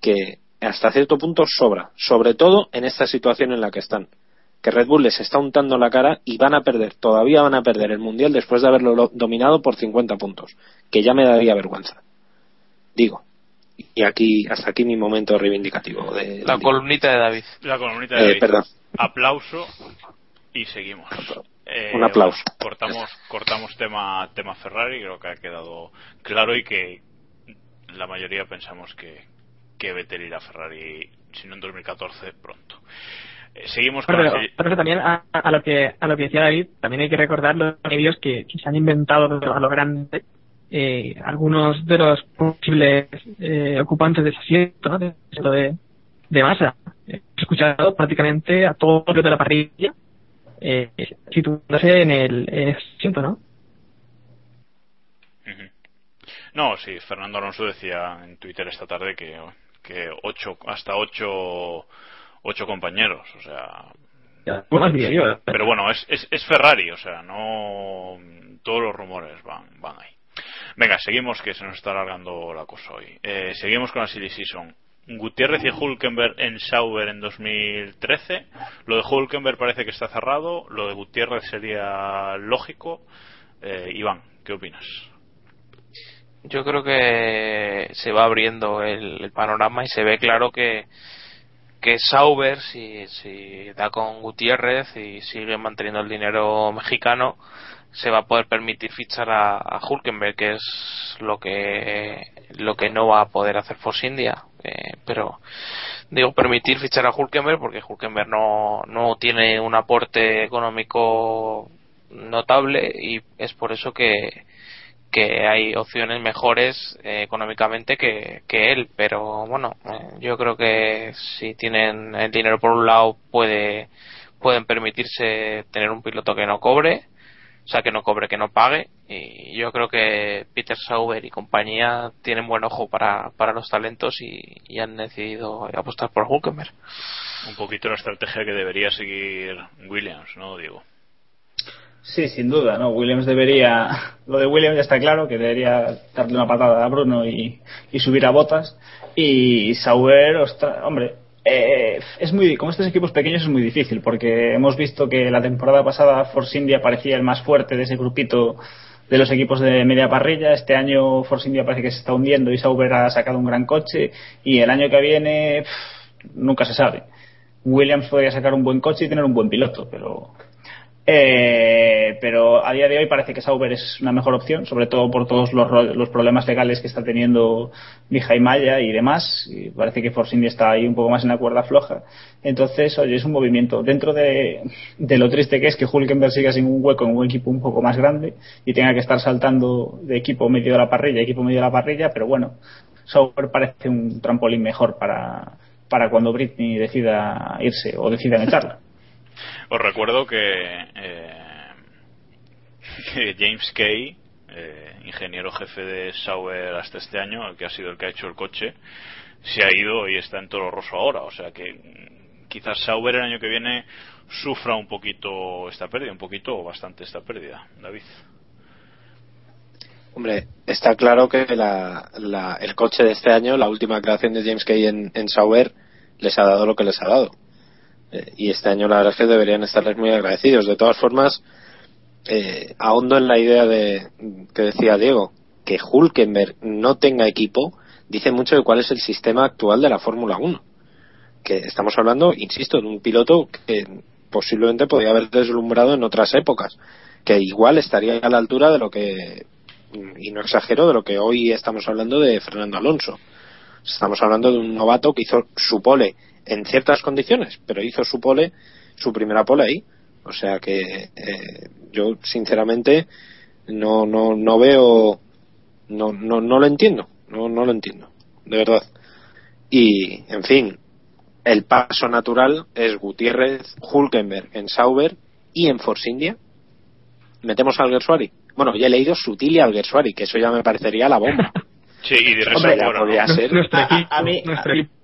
que hasta cierto punto sobra, sobre todo en esta situación en la que están. Que Red Bull les está untando la cara y van a perder, todavía van a perder el mundial después de haberlo lo- dominado por 50 puntos, que ya me daría vergüenza. Digo. Y aquí, hasta aquí mi momento reivindicativo. De, La columnita de David. La columnita de Eh, David. perdón. Aplauso y seguimos. Eh, Un aplauso. Cortamos, cortamos tema, tema Ferrari, creo que ha quedado claro y que la mayoría pensamos que, que Vettel irá a Ferrari, si no en 2014, pronto. Eh, seguimos con Pero, también a, a lo que a lo que decía David, también hay que recordar los medios que, que se han inventado a lo grande eh, algunos de los posibles eh, ocupantes de ese asiento, ¿no? de, de, de masa. He escuchado prácticamente a todos los de la parrilla eh, situándose en el en asiento, ¿no? No, sí, Fernando Alonso decía en Twitter esta tarde que, que ocho, hasta ocho, ocho compañeros, o sea. Ya, pues más bien, yo, Pero bueno, es, es, es Ferrari, o sea, no. Todos los rumores van, van ahí. Venga, seguimos que se nos está alargando la cosa hoy. Eh, seguimos con la Silly Season. Gutiérrez y Hulkenberg en Sauber en 2013. Lo de Hulkenberg parece que está cerrado. Lo de Gutiérrez sería lógico. Eh, Iván, ¿qué opinas? Yo creo que se va abriendo el, el panorama y se ve claro que, que Sauber, si, si da con Gutiérrez y sigue manteniendo el dinero mexicano, se va a poder permitir fichar a, a Hulkenberg, que es lo que lo que no va a poder hacer Force India. Eh, pero digo permitir fichar a Hulkenberg porque Hulkenberg no, no tiene un aporte económico notable y es por eso que, que hay opciones mejores eh, económicamente que, que él pero bueno eh, yo creo que si tienen el dinero por un lado puede pueden permitirse tener un piloto que no cobre o sea que no cobre que no pague y yo creo que Peter Sauber y compañía tienen buen ojo para, para los talentos y, y han decidido apostar por Hulkenberg Un poquito la estrategia que debería seguir Williams, ¿no, Diego? Sí, sin duda, ¿no? Williams debería, lo de Williams ya está claro, que debería darle una patada a Bruno y, y subir a botas. Y Sauber, ostra- hombre, eh, es muy, como estos equipos pequeños es muy difícil, porque hemos visto que la temporada pasada Force India parecía el más fuerte de ese grupito de los equipos de media parrilla. Este año Force India parece que se está hundiendo y Sauber ha sacado un gran coche. Y el año que viene, nunca se sabe. Williams podría sacar un buen coche y tener un buen piloto, pero eh, pero a día de hoy parece que Sauber es una mejor opción, sobre todo por todos los, los problemas legales que está teniendo Mija Maya y demás. Y parece que Force India está ahí un poco más en la cuerda floja. Entonces, oye, es un movimiento. Dentro de, lo triste que es que Hulkenberg siga sin un hueco en un equipo un poco más grande y tenga que estar saltando de equipo medio de la parrilla, equipo medio de la parrilla, pero bueno, Sauber parece un trampolín mejor para, para cuando Britney decida irse o decidan echarla. Os recuerdo que, eh, que James Kay, eh, ingeniero jefe de Sauber hasta este año, el que ha sido el que ha hecho el coche, se ha ido y está en Toro Rosso ahora. O sea que mm, quizás Sauber el año que viene sufra un poquito esta pérdida, un poquito o bastante esta pérdida. David. Hombre, está claro que la- la- el coche de este año, la última creación de James Kay en, en Sauber, les ha dado lo que les ha dado. Eh, y este año la verdad es que deberían estarles muy agradecidos. De todas formas, eh, ahondo en la idea de que decía Diego, que Hulkenberg no tenga equipo, dice mucho de cuál es el sistema actual de la Fórmula 1. Que estamos hablando, insisto, de un piloto que posiblemente podría haber deslumbrado en otras épocas, que igual estaría a la altura de lo que, y no exagero, de lo que hoy estamos hablando de Fernando Alonso. Estamos hablando de un novato que hizo su pole en ciertas condiciones, pero hizo su pole, su primera pole ahí. O sea que eh, yo sinceramente no no no veo no no no lo entiendo, no no lo entiendo, de verdad. Y en fin, el paso natural es Gutiérrez, Hulkenberg en Sauber y en Force India. Metemos a Alguersuari. Bueno, ya he leído Sutil y Alguersuari, que eso ya me parecería la bomba. [laughs] Sí, y de Hombre, ya fuera, ¿no? podría ser. Nuestro A- a- mí- nuestro a- equipo.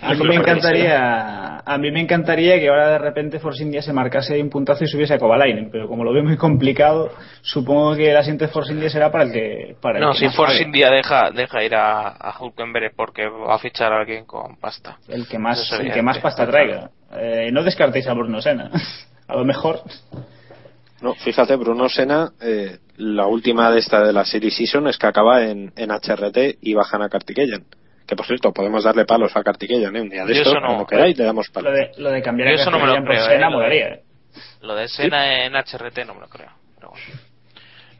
A mí me encantaría, a mí me encantaría que ahora de repente Force India se marcase un puntazo y subiese a Kovalainen, pero como lo veo muy complicado, supongo que el asiento de Force India será para el que, para el no que si más Force pague. India deja deja ir a, a Hulkenberg porque va a fichar a alguien con pasta el que más, el que más pasta traiga. Eh, no descartéis a Bruno Senna. [laughs] A lo mejor. No, fíjate, Bruno Sena, eh, la última de esta de la Series Season es que acaba en, en HRT y bajan a Kartikeyan. Que por cierto, podemos darle palos a Kartikeyan, ¿eh? Un día de Yo esto, eso no- como queráis, le damos Lo palos. de, lo de cambiar Yo eso no me lo creo, Senna eh, molaría. eh. lo de Sena en HRT no me lo creo pero bueno.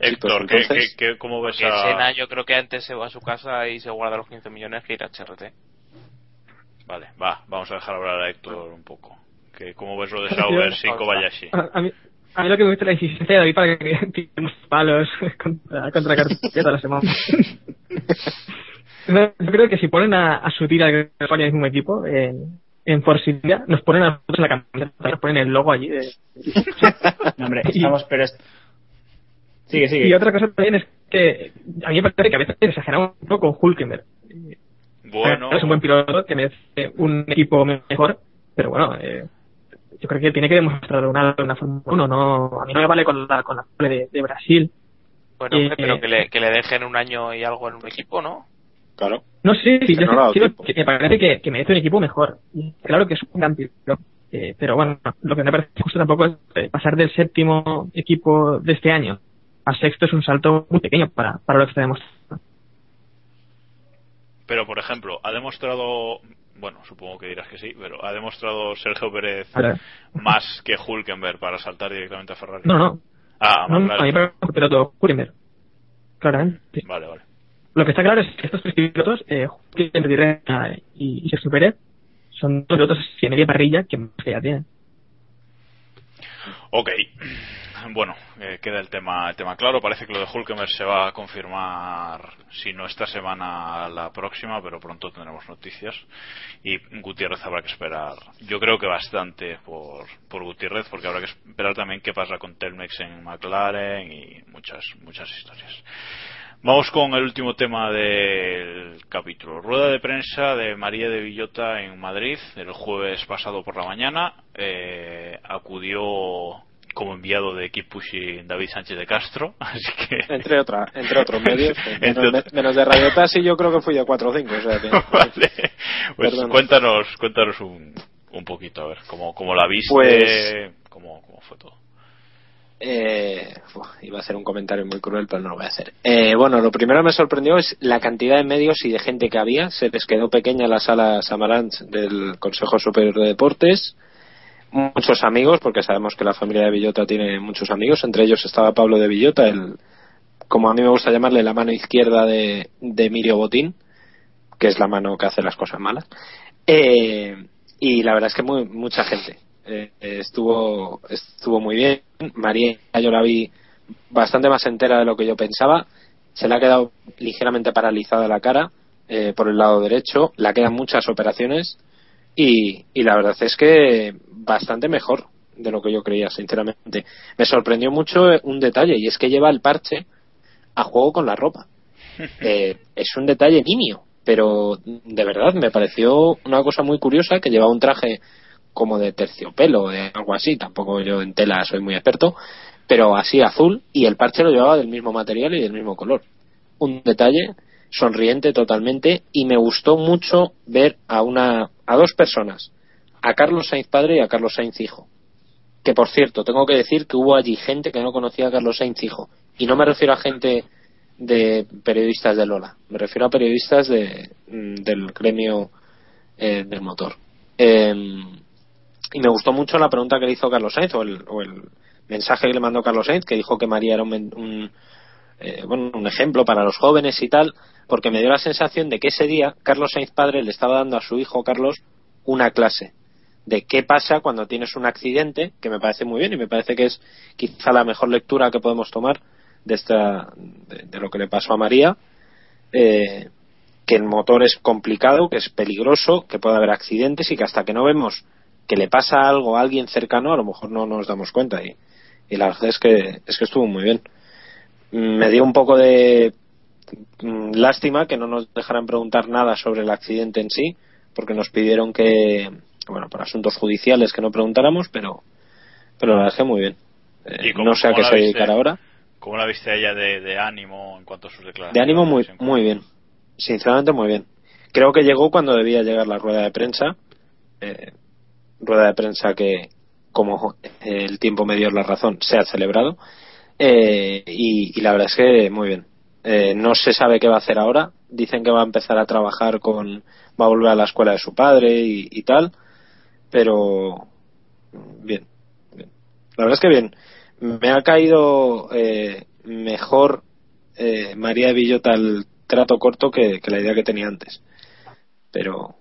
Héctor, pues ¿qué, entonces- qué- qué- cómo ves a... Sena yo creo que antes se va a su casa y se guarda los 15 millones que ir a HRT Vale, va, vamos a dejar hablar a Héctor un poco. ¿Qué, ¿Cómo ves lo de Sauber sin Kobayashi? A, a mí, a mí lo que me gusta es la insistencia de David para que [laughs] tiremos palos [laughs] contra, contra Cartilla toda la semana. [laughs] No, Yo creo que si ponen a, a Sutil a España mismo equipo, en, en Force India, nos ponen a nosotros en la camiseta, nos ponen el logo allí. De, [laughs] No, hombre, Y- estamos, pero es... Sigue, sigue. Y otra cosa también es que a mí me parece que a veces exageramos un poco con Hulkenberg. Bueno. Es un buen piloto que merece un equipo mejor, pero bueno, eh, yo creo que tiene que demostrar una, una Fórmula 1. No, a mí no me vale con la, con la de, de Brasil. Bueno, hombre, Eh, pero que le, que le dejen un año y algo en un equipo, ¿no? Claro. No sé, sí, yo no que me parece que, que merece un equipo mejor. Claro que es un gran piloto. Eh, pero bueno, lo que me parece justo tampoco es eh, pasar del séptimo equipo de este año a sexto es un salto muy pequeño para, para lo que está demostrando. Pero, por ejemplo, ha demostrado, bueno, supongo que dirás que sí, pero ha demostrado Sergio Pérez más que Hulkenberg para saltar directamente a Ferrari. No, no. Ah, no, no, a mí me parece un piloto Hulkenberg. Claramente. sí. Vale, vale. Lo que está claro es que estos tres pilotos, eh, y, y Sergio Pérez, son dos pilotos de media parrilla que más que ya tienen. Ok. Bueno, eh, queda el tema, el tema claro. Parece que lo de Hulkenberg se va a confirmar, si no esta semana, la próxima, pero pronto tendremos noticias. Y Gutiérrez habrá que esperar, yo creo que bastante por, por Gutiérrez, porque habrá que esperar también qué pasa con Telmex en McLaren y muchas, muchas historias. Vamos con el último tema del capítulo. Rueda de prensa de María de Villota en Madrid el jueves pasado por la mañana. Eh, acudió como enviado de Keep Pushing David Sánchez de Castro, [laughs] así que Entre, otra, entre otros medios. [laughs] Entre menos, de Radio Taxi yo creo que fui de 4 o 5. O sea que, [laughs] vale. Pues cuéntanos, cuéntanos un, un poquito, a ver, cómo, cómo la viste, Pues- cómo, cómo fue todo. Eh, iba a hacer un comentario muy cruel, pero no lo voy a hacer. Eh, bueno, lo primero que me sorprendió es la cantidad de medios y de gente que había. Se les quedó pequeña la sala Samaranch del Consejo Superior de Deportes. Muchos amigos, porque sabemos que la familia de Villota tiene muchos amigos. Entre ellos estaba Pablo de Villota, el, como a mí me gusta llamarle, la mano izquierda de, de Emilio Botín, que es la mano que hace las cosas malas. Eh, y la verdad es que mucha gente. Eh, estuvo, estuvo muy bien. María, yo la vi bastante más entera de lo que yo pensaba. Se le ha quedado ligeramente paralizada la cara eh, por el lado derecho. Le quedan muchas operaciones. Y, y la verdad es que bastante mejor de lo que yo creía, sinceramente. Me sorprendió mucho eh, un detalle y es que lleva el parche a juego con la ropa. [laughs] Eh, es un detalle nimio, pero de verdad me pareció una cosa muy curiosa que llevaba un traje como de terciopelo, de algo así, tampoco yo en tela soy muy experto, pero así azul y el parche lo llevaba del mismo material y del mismo color. Un detalle sonriente totalmente y me gustó mucho ver a una a dos personas, a Carlos Sainz padre y a Carlos Sainz hijo. Que por cierto, tengo que decir que hubo allí gente que no conocía a Carlos Sainz hijo y no me refiero a gente de periodistas de Lola, me refiero a periodistas de, mm, del gremio eh, del motor. Eh, y me gustó mucho la pregunta que le hizo Carlos Sainz o el, o el mensaje que le mandó Carlos Sainz que dijo que María era un, un, eh, bueno, un ejemplo para los jóvenes y tal porque me dio la sensación de que ese día Carlos Sainz padre le estaba dando a su hijo Carlos una clase de qué pasa cuando tienes un accidente que me parece muy bien y me parece que es quizá la mejor lectura que podemos tomar de, de lo que le pasó a María eh, que el motor es complicado, que es peligroso, que puede haber accidentes y que hasta que no vemos que le pasa algo a alguien cercano, a lo mejor no nos damos cuenta. Y, y la verdad es que, es que estuvo muy bien. Me dio un poco de mm, lástima que no nos dejaran preguntar nada sobre el accidente en sí, porque nos pidieron que, bueno, por asuntos judiciales que no preguntáramos, pero, pero la verdad es que muy bien. Eh, ¿Y cómo- no sé a qué se viste? dedicará ahora. ¿Cómo la viste a ella de, de ánimo en cuanto a sus declaraciones? De ánimo muy, muy bien. Sinceramente muy bien. Creo que llegó cuando debía llegar la rueda de prensa. Eh, rueda de prensa que, como el tiempo me dio la razón, se ha celebrado. Eh, y, la verdad es que muy bien. Eh, no se sabe qué va a hacer ahora. Dicen que va a empezar a trabajar con. va a volver a la escuela de su padre y, tal. Pero. Bien. La verdad es que bien. Me ha caído eh, mejor eh, María Villota el trato corto que la idea que tenía antes. Pero,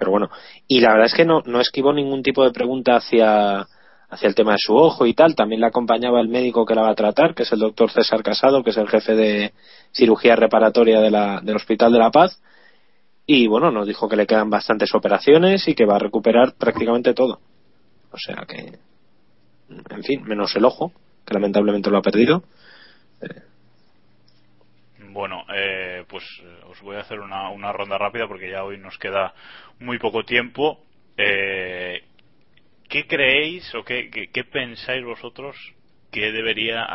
pero bueno. Y la verdad es que no, no esquivó ningún tipo de pregunta hacia, hacia el tema de su ojo y tal. También la acompañaba el médico que la va a tratar, que es el doctor César Casado, que es el jefe de cirugía reparatoria de la, del Hospital de la Paz. Y bueno, nos dijo que le quedan bastantes operaciones y que va a recuperar prácticamente todo. O sea que, en fin, menos el ojo, que lamentablemente lo ha perdido. Bueno, eh, pues eh, os voy a hacer una, una ronda rápida porque ya hoy nos queda muy poco tiempo. Eh, ¿Qué creéis o qué, qué, pensáis vosotros que debería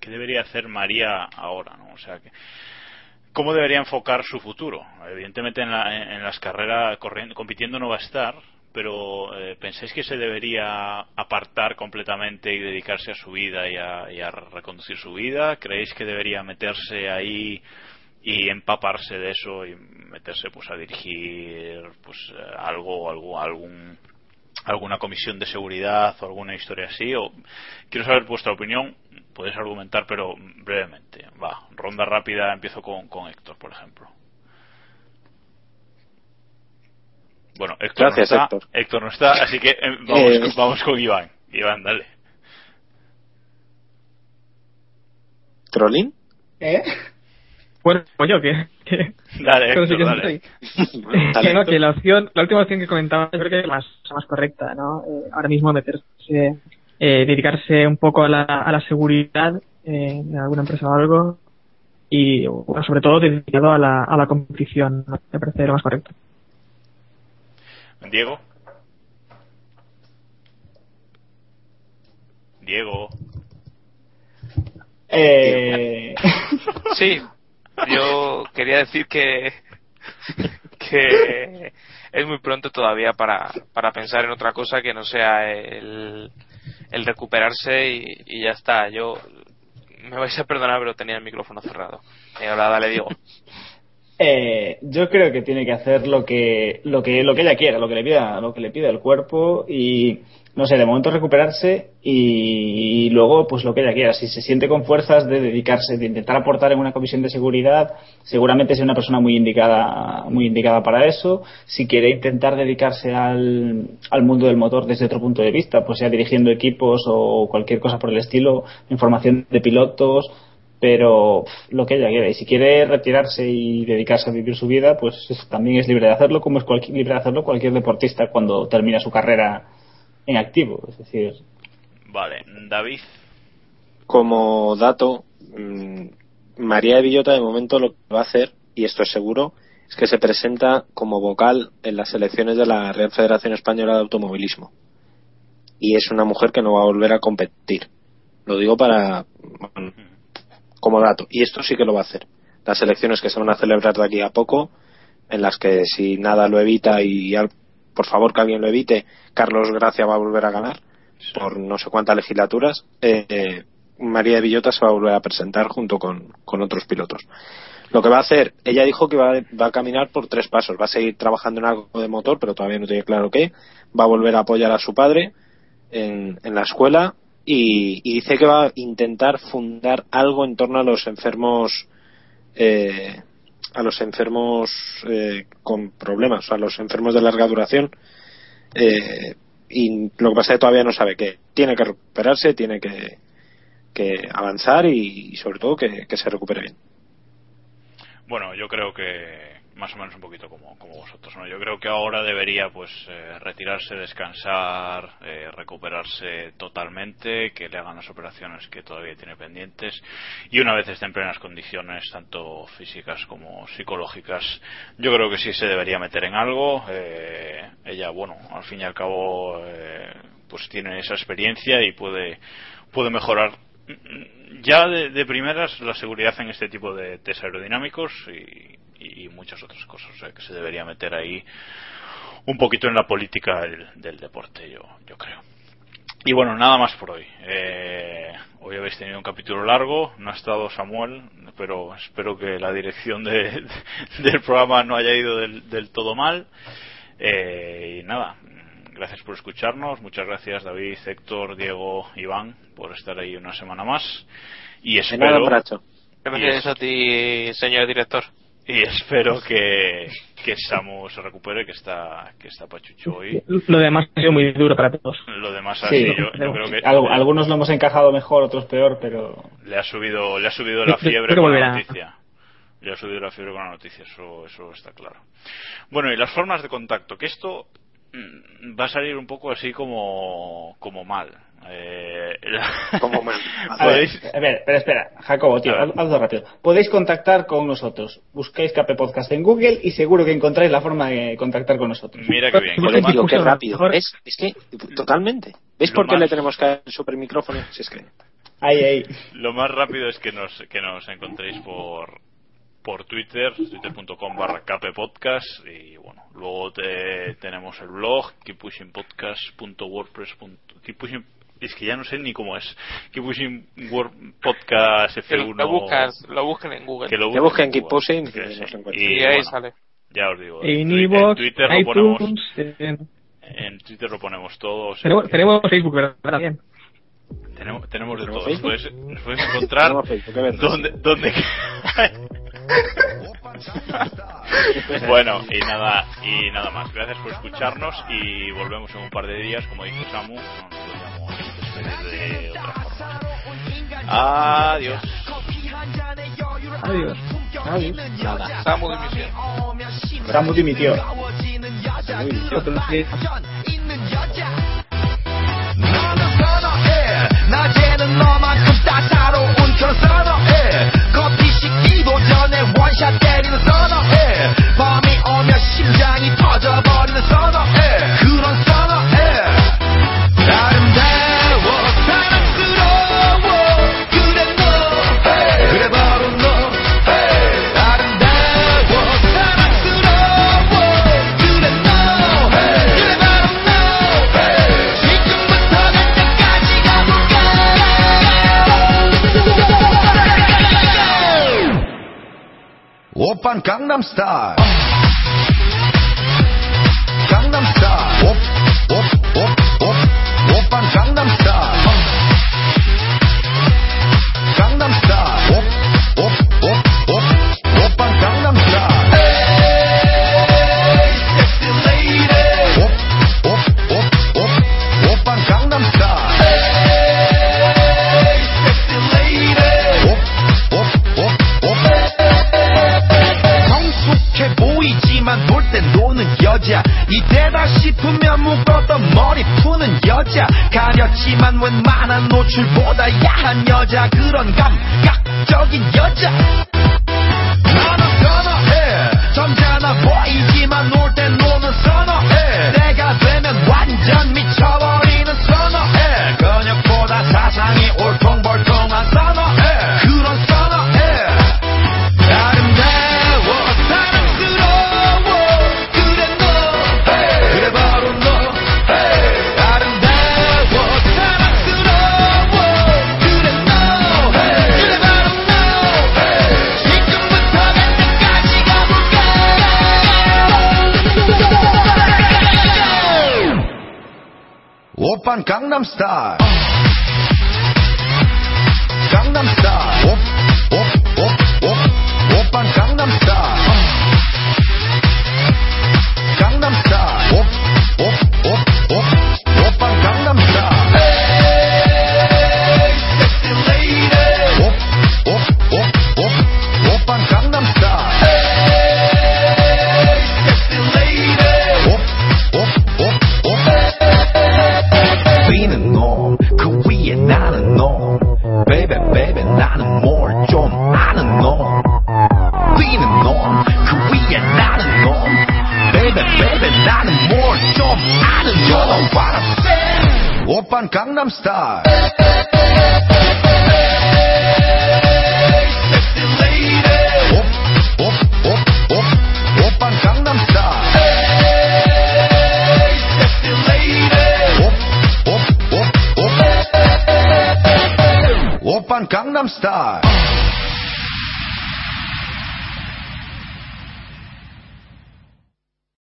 que debería hacer María ahora? ¿no? O sea, que, ¿cómo debería enfocar su futuro? Evidentemente en, la- en las carreras compitiendo no va a estar, pero eh, ¿pensáis que se debería apartar completamente y dedicarse a su vida y a, reconducir su vida? ¿Creéis que debería meterse ahí y empaparse de eso y meterse pues a dirigir pues algo, algo algún alguna comisión de seguridad o alguna historia así o quiero saber vuestra opinión podéis argumentar pero brevemente. Va ronda rápida empiezo con, con Héctor por ejemplo bueno Héctor Gracias, no está Héctor. Héctor no está así que eh, [laughs] vamos, Eh. con- vamos con Iván Iván dale ¿Trolling? ¿Eh? Bueno, pues yo, que... que Dale, [laughs] sí Héctor, que dale. soy. Dale, que, no, Héctor. que la opción, la última opción que comentaba, yo creo que es más, más correcta, ¿no? Eh, ahora mismo meterse, eh, dedicarse un poco a la, a la seguridad eh, en alguna empresa o algo y, bueno, sobre todo dedicado a la, a la competición, ¿no? Me parece lo más correcto. Diego Diego Eh, Sí, [laughs] yo quería decir que que es muy pronto todavía para, para pensar en otra cosa que no sea el, el recuperarse y, y ya está. Yo me vais a perdonar, pero tenía el micrófono cerrado. Y ahora dale, Diego. [laughs] Eh, yo creo que tiene que hacer lo que lo que lo que ella quiera, lo que le pida, lo que le pida el cuerpo y no sé, de momento recuperarse y, luego pues lo que ella quiera. Si se siente con fuerzas de dedicarse, de intentar aportar en una comisión de seguridad, seguramente es una persona muy indicada muy indicada para eso. Si quiere intentar dedicarse al, al mundo del motor desde otro punto de vista, pues sea dirigiendo equipos o cualquier cosa por el estilo, información de pilotos, pero lo que ella quiera. Y si quiere retirarse y dedicarse a vivir su vida, pues es- también es libre de hacerlo, como es cualquier, libre de hacerlo cualquier deportista cuando termina su carrera en activo. Es decir, Vale, David. Como dato, mm, María de Villota de momento lo que va a hacer, y esto es seguro, es que se presenta como vocal en las elecciones de la Real Federación Española de Automovilismo. Y es una mujer que no va a volver a competir. Lo digo para bueno, como dato. Y esto sí que lo va a hacer. Las elecciones que se van a celebrar de aquí a poco, en las que si nada lo evita y al- por favor que alguien lo evite, Carlos Gracia va a volver a ganar por no sé cuántas legislaturas, eh, eh, María de Villota se va a volver a presentar junto con, con otros pilotos. Lo que va a hacer, ella dijo que va, va a caminar por tres pasos. Va a seguir trabajando en algo de motor, pero todavía no tiene claro qué. Va a volver a apoyar a su padre en, en la escuela y, y dice que va a intentar fundar algo en torno a los enfermos eh, a los enfermos eh, con problemas, a los enfermos de larga duración. Eh, y lo que pasa es que todavía no sabe qué. Tiene que recuperarse, tiene que, que avanzar y, sobre todo que, que se recupere bien. Bueno, yo creo que más o menos un poquito como, como vosotros, ¿no? Yo creo que ahora debería pues eh, retirarse, descansar, eh, recuperarse totalmente, que le hagan las operaciones que todavía tiene pendientes y una vez esté en plenas condiciones, tanto físicas como psicológicas, yo creo que sí se debería meter en algo. Eh, ella, bueno, al fin y al cabo, eh, pues tiene esa experiencia y puede, puede mejorar ya de, de primeras la seguridad en este tipo de test aerodinámicos y, y muchas otras cosas. O sea, que se debería meter ahí un poquito en la política del, del deporte, yo, yo creo. Y bueno, nada más por hoy. Eh, hoy habéis tenido un capítulo largo, no ha estado Samuel, pero espero que la dirección de- [laughs] del programa no haya ido del, del todo mal. Eh, y nada, gracias por escucharnos. Muchas gracias David, Héctor, Diego, Iván por estar ahí una semana más. Y espero. Gracias a ti, señor director. Y espero que, que Samu se recupere, que está, que está pachucho hoy. Lo demás ha sido muy duro para todos. Lo demás Sí, así, yo, yo creo que Al- algunos lo hemos encajado mejor, otros peor, pero le ha subido, le ha subido la fiebre con la noticia. Le ha subido la fiebre con la noticia, eso, eso está claro. Bueno, y las formas de contacto, que esto mm, va a salir un poco así como, como mal. Eh... [laughs] ¿Cómo me... a, ver, espera, Jacobo, tío, hazlo rápido. Podéis contactar con nosotros. Buscáis Cape Podcast en Google y seguro que encontráis la forma de contactar con nosotros. Mira qué bien. Lo rápido. ¿Ves? Es que, totalmente. ¿Ves por qué le tenemos que super micrófono? Si es que... Ay, ay. Lo más rápido es que nos, que nos encontréis por, por Twitter, twitter.com barra kppodcast y bueno, luego te, tenemos el blog keeppushingpodcast.wordpress.com es que ya no sé ni cómo es. Keep Pushing Word Podcast F1. Lo, buscas, lo busquen en Google. Que lo busquen, busquen Keep Pushing que sí. y, y, ahí bueno, sale. Ya os digo. En, en Twitter iTunes, lo ponemos. En... en Twitter lo ponemos todos. Tenemos, tenemos Facebook, ¿verdad? Bien. Tenemos, tenemos de todo. Puedes, puedes encontrar donde, donde [laughs] [laughs] bueno, y nada, y nada más. Gracias por escucharnos y volvemos en un par de días, como dice Samu. Adiós. Adiós. Samu dimitió. Samu dimitió. 헤드샷 때리는 선어해 밤이 오면 심장이 터져버리는 선어해 and Gangnam Style.